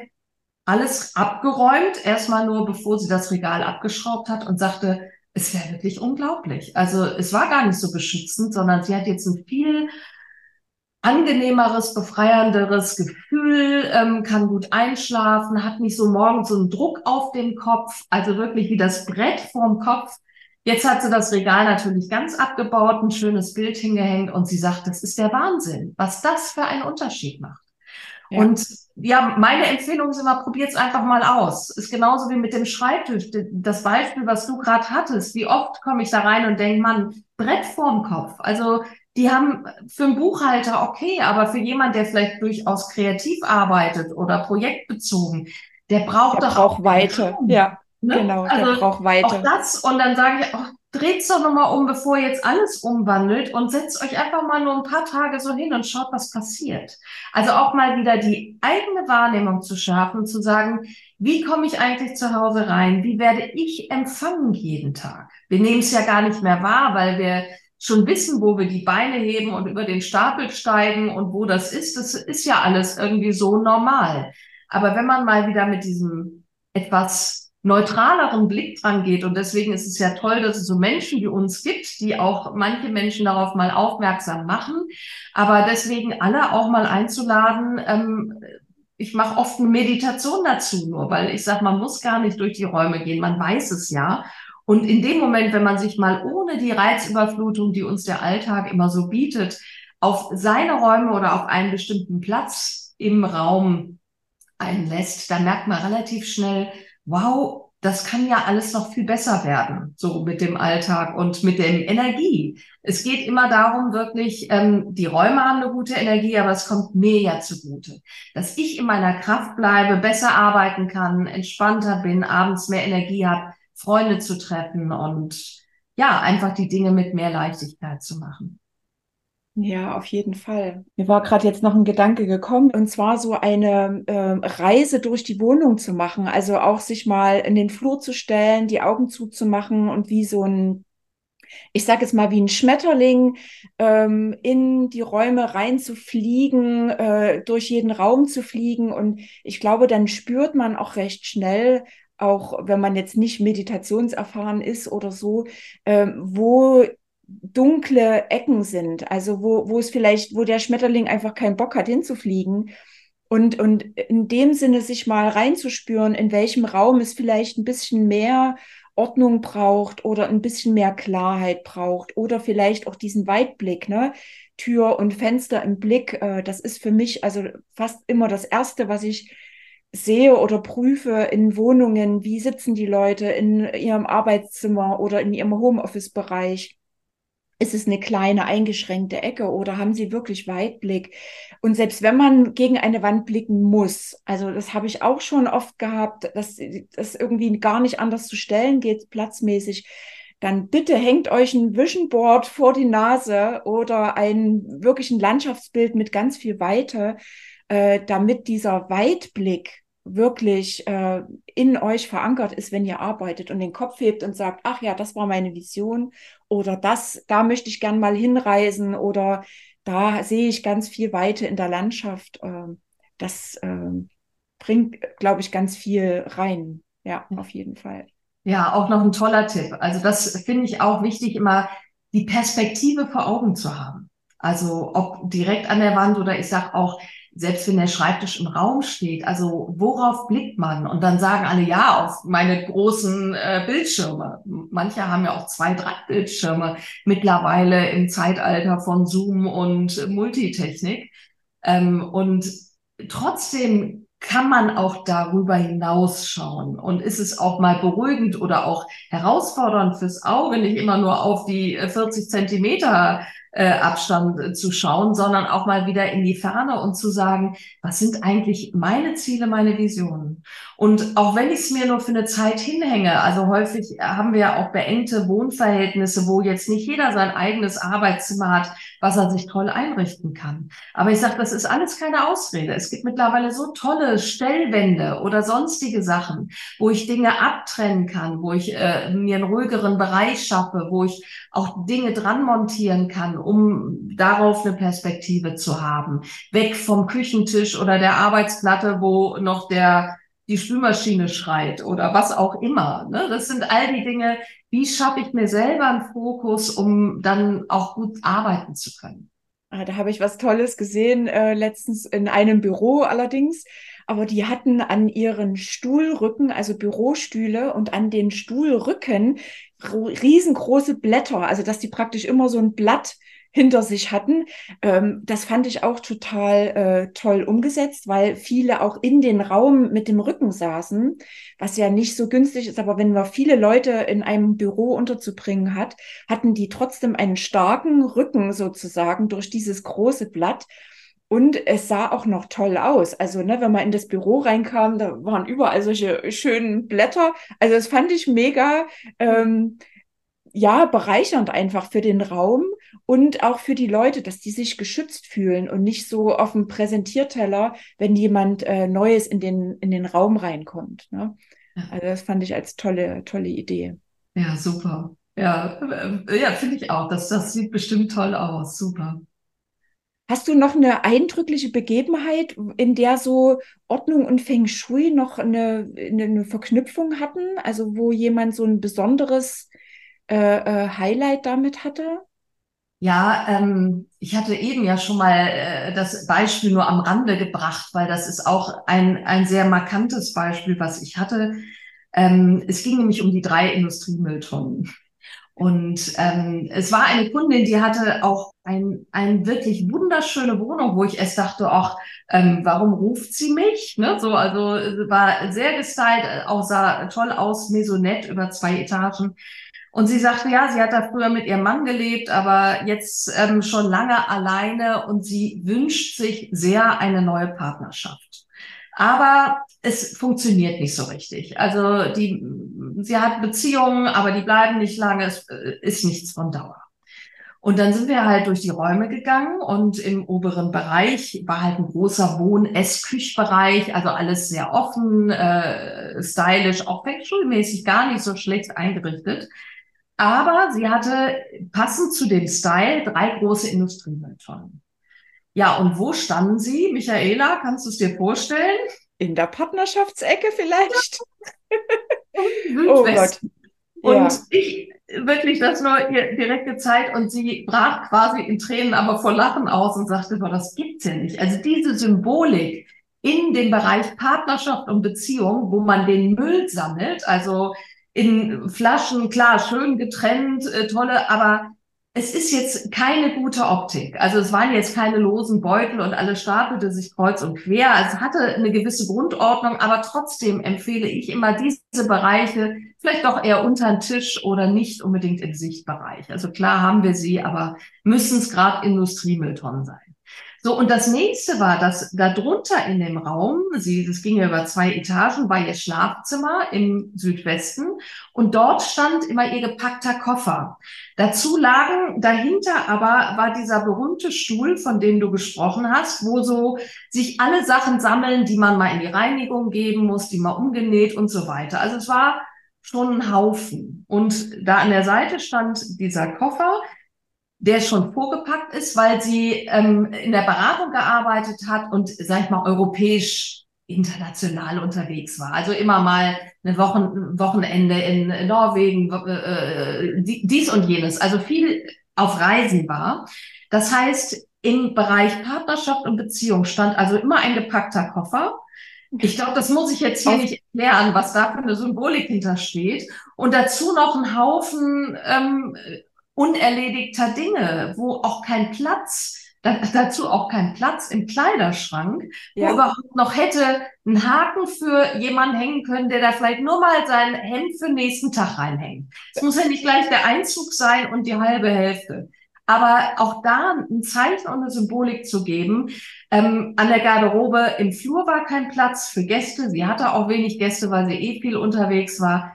alles abgeräumt, erstmal nur bevor sie das Regal abgeschraubt hat und sagte, es wäre wirklich unglaublich. Also es war gar nicht so beschützend, sondern sie hat jetzt ein viel angenehmeres, befreienderes Gefühl, ähm, kann gut einschlafen, hat nicht so morgens so einen Druck auf dem Kopf, also wirklich wie das Brett vorm Kopf. Jetzt hat sie das Regal natürlich ganz abgebaut, ein schönes Bild hingehängt und sie sagt, das ist der Wahnsinn, was das für einen Unterschied macht. Ja. Und ja, meine Empfehlung ist immer, probiert es einfach mal aus. Ist genauso wie mit dem Schreibtisch. Das Beispiel, was du gerade hattest, wie oft komme ich da rein und denke, Mann, Brett vorm Kopf. Also die haben für einen Buchhalter okay, aber für jemand, der vielleicht durchaus kreativ arbeitet oder projektbezogen, der braucht der doch braucht auch Weite. Ja, ne? genau, also der braucht Weite. Auch das und dann sage ich, oh, dreht's doch nochmal um, bevor jetzt alles umwandelt und setzt euch einfach mal nur ein paar Tage so hin und schaut, was passiert. Also auch mal wieder die eigene Wahrnehmung zu schaffen, zu sagen, wie komme ich eigentlich zu Hause rein? Wie werde ich empfangen jeden Tag? Wir nehmen es ja gar nicht mehr wahr, weil wir schon wissen, wo wir die Beine heben und über den Stapel steigen und wo das ist. Das ist ja alles irgendwie so normal. Aber wenn man mal wieder mit diesem etwas neutraleren Blick dran geht. Und deswegen ist es ja toll, dass es so Menschen wie uns gibt, die auch manche Menschen darauf mal aufmerksam machen. Aber deswegen alle auch mal einzuladen. Ähm, ich mache oft eine Meditation dazu, nur weil ich sage, man muss gar nicht durch die Räume gehen, man weiß es ja. Und in dem Moment, wenn man sich mal ohne die Reizüberflutung, die uns der Alltag immer so bietet, auf seine Räume oder auf einen bestimmten Platz im Raum einlässt, dann merkt man relativ schnell, wow, das kann ja alles noch viel besser werden, so mit dem Alltag und mit der Energie. Es geht immer darum, wirklich, ähm, die Räume haben eine gute Energie, aber es kommt mir ja zugute. Dass ich in meiner Kraft bleibe, besser arbeiten kann, entspannter bin, abends mehr Energie habe, Freunde zu treffen und ja, einfach die Dinge mit mehr Leichtigkeit zu machen. Ja, auf jeden Fall. Mir war gerade jetzt noch ein Gedanke gekommen, und zwar so eine äh, Reise durch die Wohnung zu machen. Also auch sich mal in den Flur zu stellen, die Augen zuzumachen und wie so ein, ich sage jetzt mal, wie ein Schmetterling ähm, in die Räume reinzufliegen, äh, durch jeden Raum zu fliegen. Und ich glaube, dann spürt man auch recht schnell, auch wenn man jetzt nicht meditationserfahren ist oder so, äh, wo dunkle Ecken sind, also wo, wo es vielleicht, wo der Schmetterling einfach keinen Bock hat hinzufliegen. Und, und in dem Sinne sich mal reinzuspüren, in welchem Raum es vielleicht ein bisschen mehr Ordnung braucht oder ein bisschen mehr Klarheit braucht oder vielleicht auch diesen Weitblick, ne? Tür und Fenster im Blick, äh, das ist für mich also fast immer das Erste, was ich sehe oder prüfe in Wohnungen, wie sitzen die Leute in ihrem Arbeitszimmer oder in ihrem Homeoffice-Bereich ist es eine kleine eingeschränkte Ecke oder haben sie wirklich Weitblick? Und selbst wenn man gegen eine Wand blicken muss, also das habe ich auch schon oft gehabt, dass das irgendwie gar nicht anders zu stellen geht, platzmäßig, dann bitte hängt euch ein Vision Board vor die Nase oder ein wirklich ein Landschaftsbild mit ganz viel Weite, äh, damit dieser Weitblick wirklich äh, in euch verankert ist, wenn ihr arbeitet und den Kopf hebt und sagt, ach ja, das war meine Vision oder das, da möchte ich gern mal hinreisen oder da sehe ich ganz viel Weite in der Landschaft. Äh, das äh, bringt, glaube ich, ganz viel rein. Ja, auf jeden Fall. Ja, auch noch ein toller Tipp. Also das finde ich auch wichtig, immer die Perspektive vor Augen zu haben. Also ob direkt an der Wand oder ich sage auch, selbst wenn der Schreibtisch im Raum steht, also worauf blickt man? Und dann sagen alle, ja, auf meine großen äh, Bildschirme. Manche haben ja auch zwei, drei Bildschirme mittlerweile im Zeitalter von Zoom und Multitechnik. Ähm, und trotzdem kann man auch darüber hinausschauen und ist es auch mal beruhigend oder auch herausfordernd fürs Auge, nicht immer nur auf die 40 Zentimeter äh, Abstand äh, zu schauen, sondern auch mal wieder in die Ferne und zu sagen, was sind eigentlich meine Ziele, meine Visionen? Und auch wenn ich es mir nur für eine Zeit hinhänge, also häufig haben wir ja auch beengte Wohnverhältnisse, wo jetzt nicht jeder sein eigenes Arbeitszimmer hat, was er sich toll einrichten kann. Aber ich sage, das ist alles keine Ausrede. Es gibt mittlerweile so tolle Stellwände oder sonstige Sachen, wo ich Dinge abtrennen kann, wo ich äh, mir einen ruhigeren Bereich schaffe, wo ich auch Dinge dran montieren kann, um darauf eine Perspektive zu haben. Weg vom Küchentisch oder der Arbeitsplatte, wo noch der die Spülmaschine schreit oder was auch immer. Ne? Das sind all die Dinge, wie schaffe ich mir selber einen Fokus, um dann auch gut arbeiten zu können. Ah, da habe ich was Tolles gesehen, äh, letztens in einem Büro allerdings. Aber die hatten an ihren Stuhlrücken, also Bürostühle und an den Stuhlrücken riesengroße Blätter, also dass die praktisch immer so ein Blatt hinter sich hatten. Ähm, das fand ich auch total äh, toll umgesetzt, weil viele auch in den Raum mit dem Rücken saßen, was ja nicht so günstig ist. Aber wenn man viele Leute in einem Büro unterzubringen hat, hatten die trotzdem einen starken Rücken sozusagen durch dieses große Blatt. Und es sah auch noch toll aus. Also, ne, wenn man in das Büro reinkam, da waren überall solche schönen Blätter. Also, das fand ich mega, ähm, ja, bereichernd einfach für den Raum und auch für die Leute, dass die sich geschützt fühlen und nicht so auf dem Präsentierteller, wenn jemand äh, Neues in den, in den Raum reinkommt. Ne? Also das fand ich als tolle, tolle Idee. Ja, super. Ja, äh, ja, finde ich auch. Das, das sieht bestimmt toll aus. Super. Hast du noch eine eindrückliche Begebenheit, in der so Ordnung und Feng Shui noch eine, eine Verknüpfung hatten? Also wo jemand so ein besonderes äh, äh, Highlight damit hatte? Ja, ähm, ich hatte eben ja schon mal äh, das Beispiel nur am Rande gebracht, weil das ist auch ein, ein sehr markantes Beispiel, was ich hatte. Ähm, es ging nämlich um die drei Industriemülltonnen. Und ähm, es war eine Kundin, die hatte auch ein, ein wirklich wunderschöne Wohnung, wo ich erst dachte, ach, ähm, warum ruft sie mich? Ne? So, also war sehr gestylt, auch sah toll aus, Maisonette über zwei Etagen. Und sie sagte, ja, sie hat da früher mit ihrem Mann gelebt, aber jetzt ähm, schon lange alleine und sie wünscht sich sehr eine neue Partnerschaft. Aber es funktioniert nicht so richtig. Also die, sie hat Beziehungen, aber die bleiben nicht lange. Es äh, ist nichts von Dauer. Und dann sind wir halt durch die Räume gegangen und im oberen Bereich war halt ein großer Wohn-Ess-Küchbereich, also alles sehr offen, äh, stylisch, auch Feng gar nicht so schlecht eingerichtet. Aber sie hatte passend zu dem Style drei große Industriemülltonnen. Ja, und wo standen sie? Michaela, kannst du es dir vorstellen? In der Partnerschaftsecke vielleicht? oh Gott. Und ja. ich, wirklich, das nur ihr direkte Zeit und sie brach quasi in Tränen, aber vor Lachen aus und sagte, boah, das gibt's ja nicht. Also diese Symbolik in dem Bereich Partnerschaft und Beziehung, wo man den Müll sammelt, also in Flaschen, klar, schön getrennt, äh, tolle, aber es ist jetzt keine gute Optik. Also es waren jetzt keine losen Beutel und alles stapelte sich kreuz und quer. Es hatte eine gewisse Grundordnung, aber trotzdem empfehle ich immer diese Bereiche vielleicht doch eher unter den Tisch oder nicht unbedingt im Sichtbereich. Also klar haben wir sie, aber müssen es gerade Industriemülltonnen sein. So, und das nächste war, dass da drunter in dem Raum, sie, das ging ja über zwei Etagen, war ihr Schlafzimmer im Südwesten und dort stand immer ihr gepackter Koffer. Dazu lagen, dahinter aber war dieser berühmte Stuhl, von dem du gesprochen hast, wo so sich alle Sachen sammeln, die man mal in die Reinigung geben muss, die mal umgenäht und so weiter. Also es war schon ein Haufen. Und da an der Seite stand dieser Koffer, der schon vorgepackt ist, weil sie ähm, in der Beratung gearbeitet hat und, sag ich mal, europäisch international unterwegs war. Also immer mal eine Wochen, Wochenende in Norwegen, äh, dies und jenes. Also viel auf Reisen war. Das heißt, im Bereich Partnerschaft und Beziehung stand also immer ein gepackter Koffer. Ich glaube, das muss ich jetzt hier nicht erklären, was da für eine Symbolik hintersteht. Und dazu noch ein Haufen ähm, unerledigter Dinge, wo auch kein Platz, da, dazu auch kein Platz im Kleiderschrank, ja. wo überhaupt noch hätte ein Haken für jemanden hängen können, der da vielleicht nur mal sein Hemd für den nächsten Tag reinhängt. Es muss ja nicht gleich der Einzug sein und die halbe Hälfte. Aber auch da ein Zeichen und eine Symbolik zu geben. Ähm, an der Garderobe im Flur war kein Platz für Gäste. Sie hatte auch wenig Gäste, weil sie eh viel unterwegs war.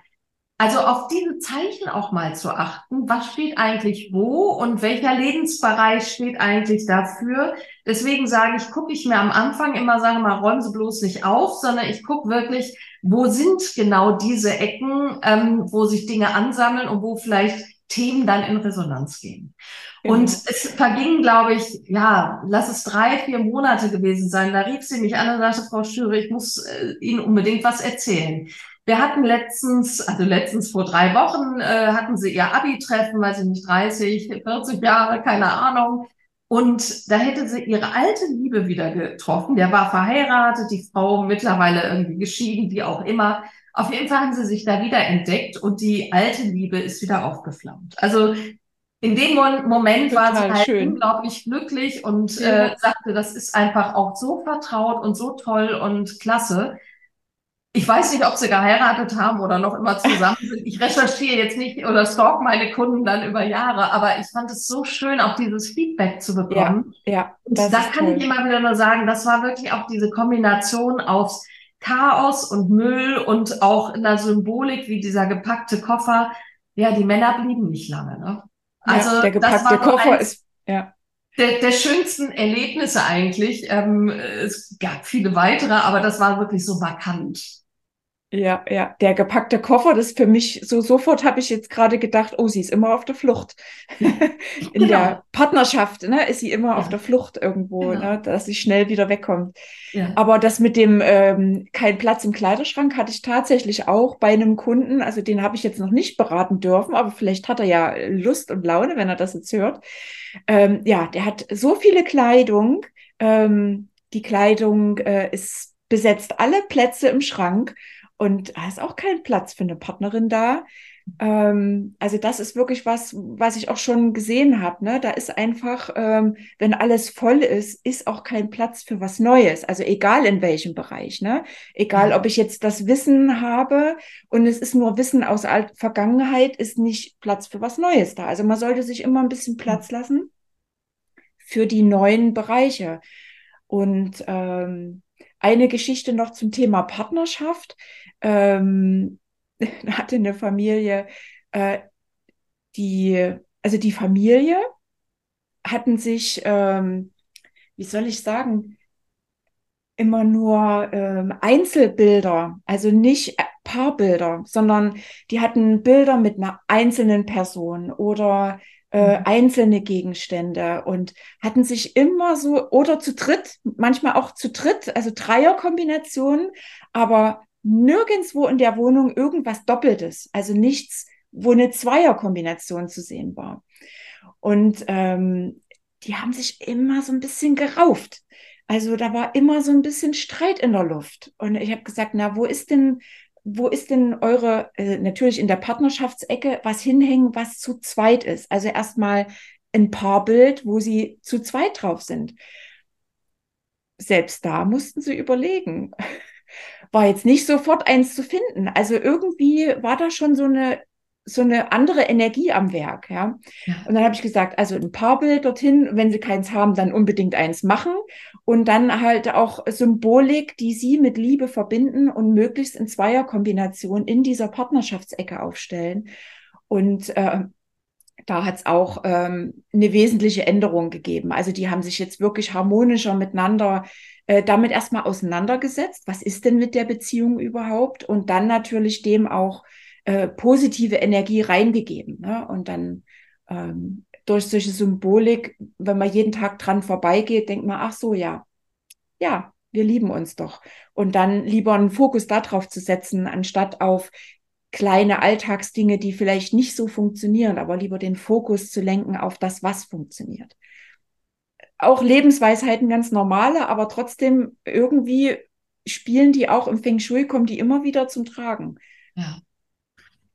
Also auf diese Zeichen auch mal zu achten, was steht eigentlich wo und welcher Lebensbereich steht eigentlich dafür. Deswegen sage ich, gucke ich mir am Anfang immer, sage mal, räumen Sie bloß nicht auf, sondern ich gucke wirklich, wo sind genau diese Ecken, ähm, wo sich Dinge ansammeln und wo vielleicht Themen dann in Resonanz gehen. Genau. Und es vergingen, glaube ich, ja, lass es drei, vier Monate gewesen sein. Da rief sie mich an und sagte, Frau Schüre, ich muss äh, Ihnen unbedingt was erzählen. Wir hatten letztens, also letztens vor drei Wochen, äh, hatten sie ihr Abi-Treffen, weiß ich nicht, 30, 40 Jahre, keine Ahnung. Und da hätte sie ihre alte Liebe wieder getroffen. Der war verheiratet, die Frau mittlerweile irgendwie geschieden, wie auch immer. Auf jeden Fall haben sie sich da wieder entdeckt und die alte Liebe ist wieder aufgeflammt. Also in dem Moment Total war sie halt schön. unglaublich glücklich und ja. äh, sagte, das ist einfach auch so vertraut und so toll und klasse. Ich weiß nicht, ob sie geheiratet haben oder noch immer zusammen sind. Ich recherchiere jetzt nicht oder stalk meine Kunden dann über Jahre, aber ich fand es so schön, auch dieses Feedback zu bekommen. Ja, ja und da kann toll. ich immer wieder nur sagen, das war wirklich auch diese Kombination aus Chaos und Müll und auch in der Symbolik wie dieser gepackte Koffer. Ja, die Männer blieben nicht lange. Ne? Also ja, der gepackte Koffer ist ja der, der schönsten Erlebnisse eigentlich. Ähm, es gab viele weitere, aber das war wirklich so markant. Ja, ja, der gepackte Koffer, das ist für mich so sofort habe ich jetzt gerade gedacht, oh, sie ist immer auf der Flucht. In genau. der Partnerschaft, ne, ist sie immer ja. auf der Flucht irgendwo, genau. ne, dass sie schnell wieder wegkommt. Ja. Aber das mit dem ähm, kein Platz im Kleiderschrank hatte ich tatsächlich auch bei einem Kunden, also den habe ich jetzt noch nicht beraten dürfen, aber vielleicht hat er ja Lust und Laune, wenn er das jetzt hört. Ähm, ja, der hat so viele Kleidung, ähm, die Kleidung äh, ist besetzt alle Plätze im Schrank und da ist auch kein Platz für eine Partnerin da. Ähm, also das ist wirklich was, was ich auch schon gesehen habe. Ne? Da ist einfach, ähm, wenn alles voll ist, ist auch kein Platz für was Neues. Also egal in welchem Bereich. Ne? Egal, ob ich jetzt das Wissen habe und es ist nur Wissen aus Alt Vergangenheit, ist nicht Platz für was Neues da. Also man sollte sich immer ein bisschen Platz lassen für die neuen Bereiche. Und ähm, eine Geschichte noch zum Thema Partnerschaft. Ähm, hatte eine Familie, äh, die, also die Familie hatten sich, ähm, wie soll ich sagen, immer nur ähm, Einzelbilder, also nicht Paarbilder, sondern die hatten Bilder mit einer einzelnen Person oder äh, mhm. einzelne Gegenstände und hatten sich immer so oder zu dritt, manchmal auch zu dritt, also Dreierkombinationen, aber nirgendwo in der Wohnung irgendwas Doppeltes, also nichts, wo eine Zweierkombination zu sehen war. Und ähm, die haben sich immer so ein bisschen gerauft. Also da war immer so ein bisschen Streit in der Luft. Und ich habe gesagt, na, wo ist denn, wo ist denn eure, äh, natürlich in der Partnerschaftsecke, was hinhängen, was zu zweit ist? Also erstmal ein Paarbild, wo sie zu zweit drauf sind. Selbst da mussten sie überlegen war jetzt nicht sofort eins zu finden. Also irgendwie war da schon so eine so eine andere Energie am Werk, ja. ja. Und dann habe ich gesagt, also ein Paarbild dorthin, wenn sie keins haben, dann unbedingt eins machen und dann halt auch Symbolik, die sie mit Liebe verbinden und möglichst in Zweierkombination in dieser Partnerschaftsecke aufstellen. Und äh, da hat es auch ähm, eine wesentliche Änderung gegeben. Also die haben sich jetzt wirklich harmonischer miteinander äh, damit erstmal auseinandergesetzt. Was ist denn mit der Beziehung überhaupt? Und dann natürlich dem auch äh, positive Energie reingegeben. Ne? Und dann ähm, durch solche Symbolik, wenn man jeden Tag dran vorbeigeht, denkt man, ach so, ja, ja, wir lieben uns doch. Und dann lieber einen Fokus darauf zu setzen, anstatt auf kleine Alltagsdinge, die vielleicht nicht so funktionieren, aber lieber den Fokus zu lenken auf das, was funktioniert auch Lebensweisheiten ganz normale, aber trotzdem irgendwie spielen die auch im Feng Shui, kommen die immer wieder zum Tragen. Ja,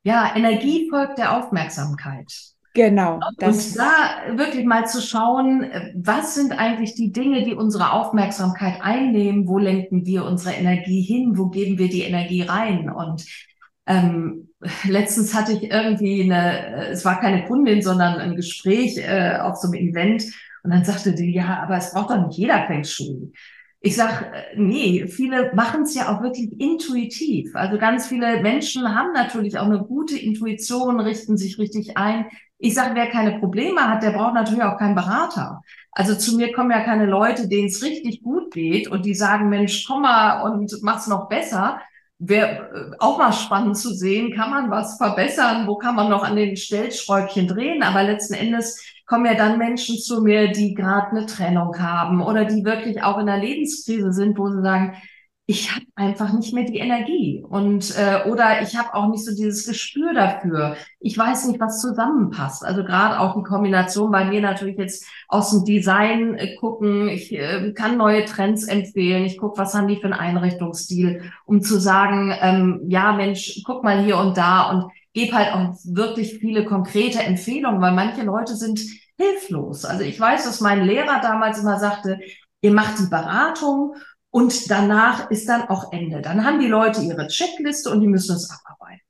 ja Energie folgt der Aufmerksamkeit. Genau. und da wirklich mal zu schauen, was sind eigentlich die Dinge, die unsere Aufmerksamkeit einnehmen? Wo lenken wir unsere Energie hin? Wo geben wir die Energie rein? Und ähm, letztens hatte ich irgendwie eine, es war keine Kundin, sondern ein Gespräch äh, auf so einem Event und dann sagte die, ja, aber es braucht doch nicht jeder Feng Shui. Ich sag, äh, nee, viele machen es ja auch wirklich intuitiv. Also ganz viele Menschen haben natürlich auch eine gute Intuition, richten sich richtig ein. Ich sage, wer keine Probleme hat, der braucht natürlich auch keinen Berater. Also zu mir kommen ja keine Leute, denen es richtig gut geht und die sagen, Mensch, komm mal und mach's noch besser. Wäre äh, auch mal spannend zu sehen, kann man was verbessern, wo kann man noch an den Stellschräubchen drehen, aber letzten Endes kommen ja dann Menschen zu mir, die gerade eine Trennung haben oder die wirklich auch in der Lebenskrise sind, wo sie sagen, ich habe einfach nicht mehr die Energie und äh, oder ich habe auch nicht so dieses Gespür dafür. Ich weiß nicht, was zusammenpasst. Also gerade auch die Kombination bei mir natürlich jetzt aus dem Design äh, gucken. Ich äh, kann neue Trends empfehlen. Ich gucke, was haben die für einen Einrichtungsstil, um zu sagen, ähm, ja Mensch, guck mal hier und da und gebe halt auch wirklich viele konkrete Empfehlungen, weil manche Leute sind hilflos. Also ich weiß, dass mein Lehrer damals immer sagte, ihr macht die Beratung und danach ist dann auch Ende. Dann haben die Leute ihre Checkliste und die müssen es abarbeiten.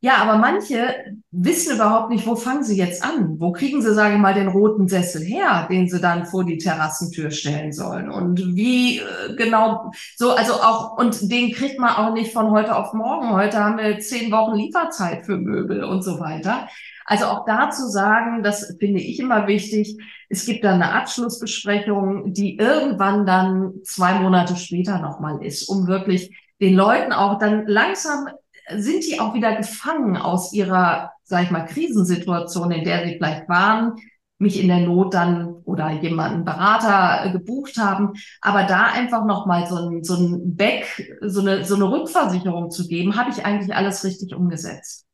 Ja, aber manche wissen überhaupt nicht, wo fangen sie jetzt an? Wo kriegen sie, sage ich mal, den roten Sessel her, den sie dann vor die Terrassentür stellen sollen? Und wie äh, genau so, also auch, und den kriegt man auch nicht von heute auf morgen. Heute haben wir zehn Wochen Lieferzeit für Möbel und so weiter. Also auch dazu sagen, das finde ich immer wichtig. Es gibt dann eine Abschlussbesprechung, die irgendwann dann zwei Monate später nochmal ist, um wirklich den Leuten auch dann langsam sind die auch wieder gefangen aus ihrer, sag ich mal, Krisensituation, in der sie vielleicht waren, mich in der Not dann oder jemanden Berater äh, gebucht haben, aber da einfach nochmal so ein, so ein Back, so eine, so eine Rückversicherung zu geben, habe ich eigentlich alles richtig umgesetzt.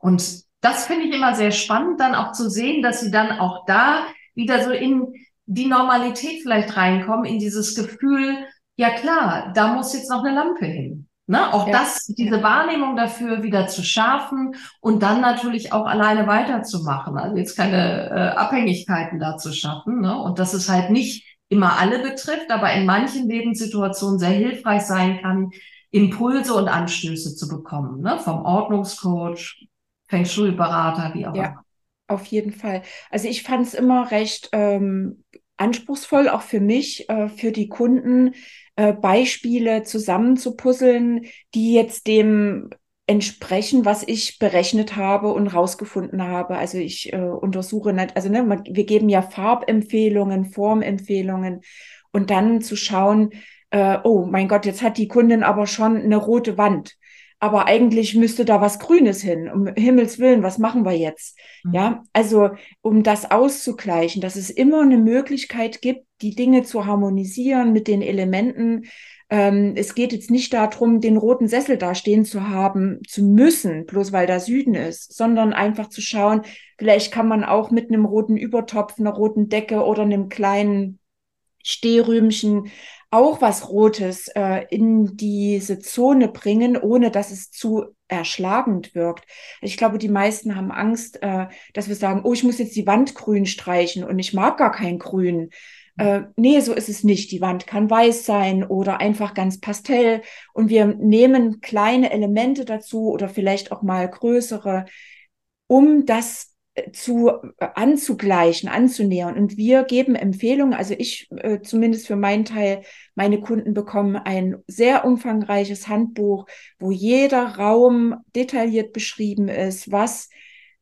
Und das finde ich immer sehr spannend, dann auch zu sehen, dass sie dann auch da wieder so in die Normalität vielleicht reinkommen, in dieses Gefühl, ja klar, da muss jetzt noch eine Lampe hin. Ne? Auch ja. das, diese. Wahrnehmung dafür wieder zu schärfen und dann natürlich auch alleine weiterzumachen. Also jetzt keine äh, Abhängigkeiten da zu schaffen. Ne? Und dass es halt nicht immer alle betrifft, aber in manchen Lebenssituationen sehr hilfreich sein kann, Impulse und Anstöße zu bekommen. Ne? Vom Ordnungscoach, Feng Shui-Berater, wie auch immer. Ja, auf jeden Fall. Also ich fand es immer recht ähm, anspruchsvoll, auch für mich, äh, für die Kunden, äh, Beispiele zusammenzupuzzeln, die jetzt dem entsprechen, was ich berechnet habe und rausgefunden habe. Also ich äh, untersuche nicht, also ne, wir geben ja Farbempfehlungen, Formempfehlungen und dann zu schauen, äh, oh mein Gott, jetzt hat die Kundin aber schon eine rote Wand. Aber eigentlich müsste da was Grünes hin. Um Himmels Willen, was machen wir jetzt? Mhm. Ja, also um das auszugleichen, dass es immer eine Möglichkeit gibt, die Dinge zu harmonisieren mit den Elementen. Ähm, es geht jetzt nicht darum, den roten Sessel da stehen zu haben, zu müssen, bloß weil da Süden ist, sondern einfach zu schauen, vielleicht kann man auch mit einem roten Übertopf, einer roten Decke oder einem kleinen Stehrümchen auch was Rotes äh, in diese Zone bringen, ohne dass es zu erschlagend wirkt. Ich glaube, die meisten haben Angst, äh, dass wir sagen, oh, ich muss jetzt die Wand grün streichen und ich mag gar kein Grün. Äh, nee, so ist es nicht. Die Wand kann weiß sein oder einfach ganz pastell. Und wir nehmen kleine Elemente dazu oder vielleicht auch mal größere, um das zu äh, anzugleichen, anzunähern. Und wir geben Empfehlungen. Also ich äh, zumindest für meinen Teil, meine Kunden bekommen ein sehr umfangreiches Handbuch, wo jeder Raum detailliert beschrieben ist, was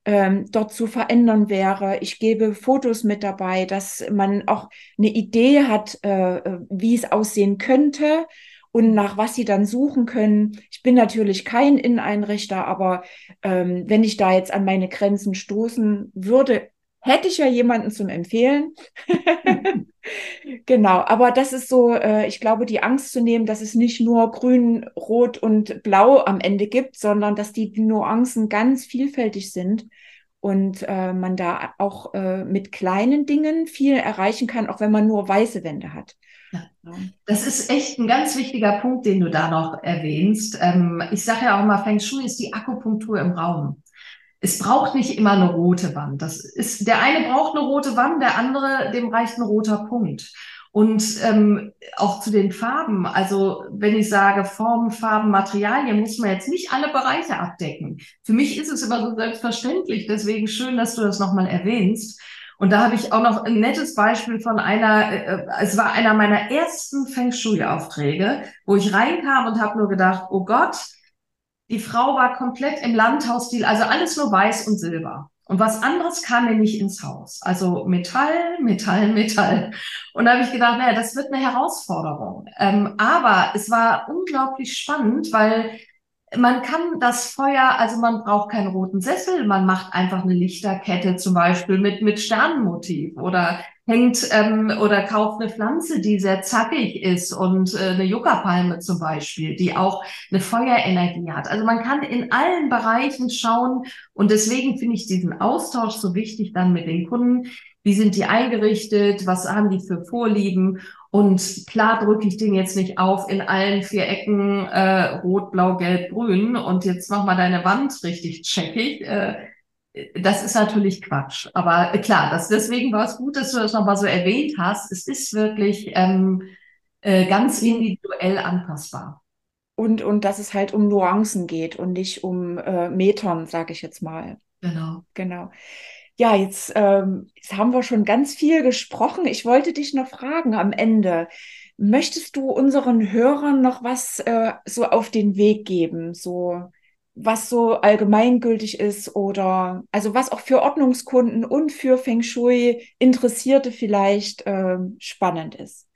ähm, dort zu verändern wäre. Ich gebe Fotos mit dabei, dass man auch eine Idee hat, äh, äh wie es aussehen könnte und nach was sie dann suchen können. Ich bin natürlich kein Inneneinrichter, aber ähm, wenn ich da jetzt an meine Grenzen stoßen würde, hätte ich ja jemanden zum Empfehlen. genau, aber das ist so, äh, ich glaube, die Angst zu nehmen, dass es nicht nur grün, rot und blau am Ende gibt, sondern dass die Nuancen ganz vielfältig sind und äh, man da auch äh, mit kleinen Dingen viel erreichen kann, auch wenn man nur weiße Wände hat. Das ist echt ein ganz wichtiger Punkt, den du da noch erwähnst. Ähm, ich sage ja auch mal, Feng Shui ist die Akupunktur im Raum. Es braucht nicht immer eine rote Wand. Das ist, der eine braucht eine rote Wand, der andere, dem reicht ein roter Punkt. Und ähm, auch zu den Farben, also wenn ich sage Formen, Farben, Materialien, muss man jetzt nicht alle Bereiche abdecken. Für mich ist es immer so selbstverständlich, deswegen schön, dass du das nochmal erwähnst. Und da habe ich auch noch ein nettes Beispiel von einer, äh, es war einer meiner ersten Feng Shui-Aufträge, wo ich reinkam und habe nur gedacht, oh Gott, die Frau war komplett im Landhausstil, also alles nur weiß und silber. Und was anderes kam mir nicht ins Haus. Also Metall, Metall, Metall. Und da habe ich gedacht, naja, das wird eine Herausforderung. Ähm, aber es war unglaublich spannend, weil man kann das Feuer, also man braucht keinen roten Sessel, man macht einfach eine Lichterkette zum Beispiel mit, mit Sternenmotiv oder hängt ähm, oder kauft eine Pflanze, die sehr zackig ist und äh, eine Yucca-Palme zum Beispiel, die auch eine Feuerenergie hat. Also man kann in allen Bereichen schauen und deswegen finde ich diesen Austausch so wichtig dann mit den Kunden. Wie sind die eingerichtet? Was haben die für Vorlieben? Und klar drücke ich den jetzt nicht auf in allen vier Ecken äh, rot, blau, gelb, grün und jetzt mach mal deine Wand richtig checkig. Äh, das ist natürlich Quatsch. Aber äh, klar, das, deswegen war es gut, dass du das nochmal so erwähnt hast. Es ist wirklich ähm, äh, ganz individuell anpassbar. Und, und dass es halt um Nuancen geht und nicht um äh, Metern, sage ich jetzt mal. Genau. Genau. Ja, jetzt, ähm, jetzt haben wir schon ganz viel gesprochen. Ich wollte dich noch fragen am Ende. Möchtest du unseren Hörern noch was äh, so auf den Weg geben? So, was so allgemeingültig ist oder also was auch für Ordnungskunden und für Feng Shui Interessierte vielleicht äh, spannend ist?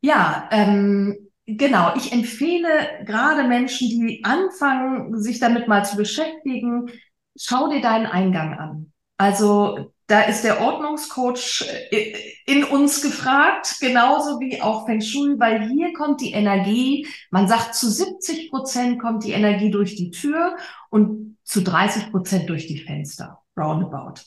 Ja, ähm, genau. Ich empfehle gerade Menschen, die anfangen, sich damit mal zu beschäftigen, schau dir deinen Eingang an. Also da ist der Ordnungscoach äh, in uns gefragt, genauso wie auch Feng Shui, weil hier kommt die Energie, man sagt zu 70 Prozent kommt die Energie durch die Tür und zu 30 Prozent durch die Fenster, roundabout.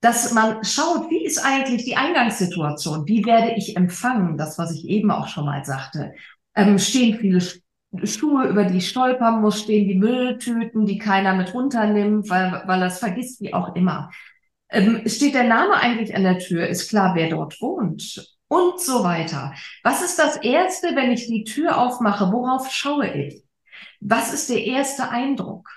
Dass man schaut, wie ist eigentlich die Eingangssituation? Wie werde ich empfangen? Das, was ich eben auch schon mal sagte. Ähm, stehen viele Schuhe, über die ich stolpern muss, stehen die Mülltüten, die keiner mit runternimmt, weil, weil er es vergisst, wie auch immer. Ähm, steht der Name eigentlich an der Tür? Ist klar, wer dort wohnt? Und so weiter. Was ist das Erste, wenn ich die Tür aufmache? Worauf schaue ich? Was ist der erste Eindruck?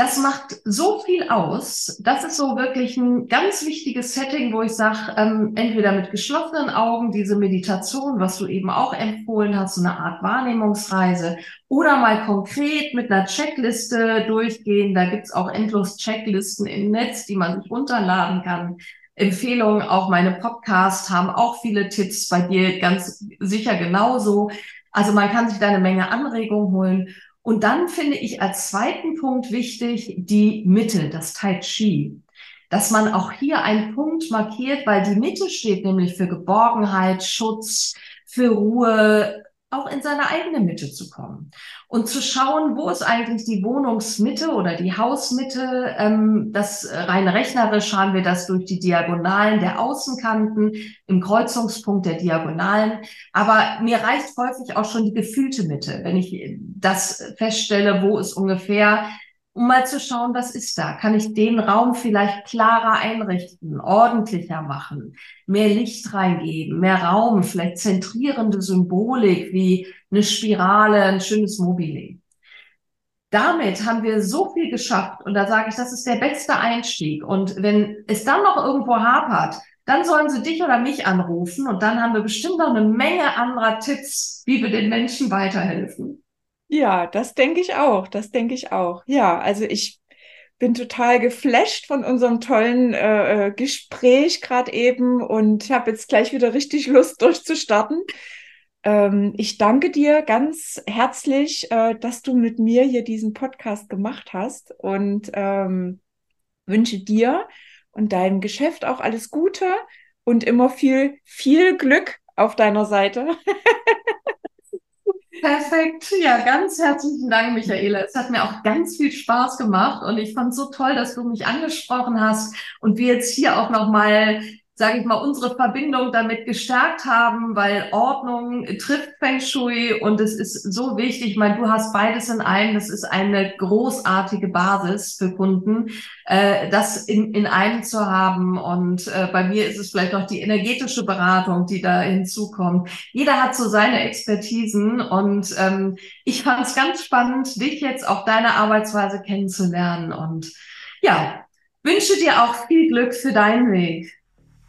Das macht so viel aus. Das ist so wirklich ein ganz wichtiges Setting, wo ich sage, ähm, entweder mit geschlossenen Augen diese Meditation, was du eben auch empfohlen hast, so eine Art Wahrnehmungsreise, oder mal konkret mit einer Checkliste durchgehen. Da gibt's auch endlos Checklisten im Netz, die man sich runterladen kann. Empfehlungen, auch meine Podcasts haben auch viele Tipps bei dir ganz sicher genauso. Also man kann sich da eine Menge Anregungen holen. Und dann finde ich als zweiten Punkt wichtig die Mitte, das Tai Chi. Dass man auch hier einen Punkt markiert, weil die Mitte steht nämlich für Geborgenheit, Schutz, für Ruhe, auch in seine eigene Mitte zu kommen und zu schauen, wo ist eigentlich die Wohnungsmitte oder die Hausmitte. Ähm, das rein rechnerisch haben wir das durch die Diagonalen der Außenkanten im Kreuzungspunkt der Diagonalen. Aber mir reicht häufig auch schon die gefühlte Mitte, wenn ich das feststelle, wo ist ungefähr um mal zu schauen, was ist da? Kann ich den Raum vielleicht klarer einrichten, ordentlicher machen, mehr Licht reingeben, mehr Raum, vielleicht zentrierende Symbolik wie eine Spirale, ein schönes Mobile. Damit haben wir so viel geschafft und da sage ich, das ist der beste Einstieg. Und wenn es dann noch irgendwo hapert, dann sollen sie dich oder mich anrufen und dann haben wir bestimmt noch eine Menge anderer Tipps, wie wir den Menschen weiterhelfen. Ja, das denke ich auch. Das denke ich auch. Ja, also ich bin total geflasht von unserem tollen äh, äh Gespräch gerade eben und habe jetzt gleich wieder richtig Lust durchzustarten. Ähm, ich danke dir ganz herzlich, äh, dass du mit mir hier diesen Podcast gemacht hast und ähm, wünsche dir und deinem Geschäft auch alles Gute und immer viel, viel Glück auf deiner Seite. Perfekt. Ja, ganz herzlichen Dank, Michaela. Es hat mir auch ganz viel Spaß gemacht und ich fand es so toll, dass du mich angesprochen hast und wir jetzt hier auch nochmal sage ich mal, unsere Verbindung damit gestärkt haben, weil Ordnung trifft Feng Shui und es ist so wichtig. Ich meine, du hast beides in einem. Das ist eine großartige Basis für Kunden, äh, das in, in einem zu haben. Und äh, bei mir ist es vielleicht noch die energetische Beratung, die da hinzukommt. Jeder hat so seine Expertisen und ähm, ich fand es ganz spannend, dich jetzt auf deine Arbeitsweise kennenzulernen und ja, wünsche dir auch viel Glück für deinen Weg.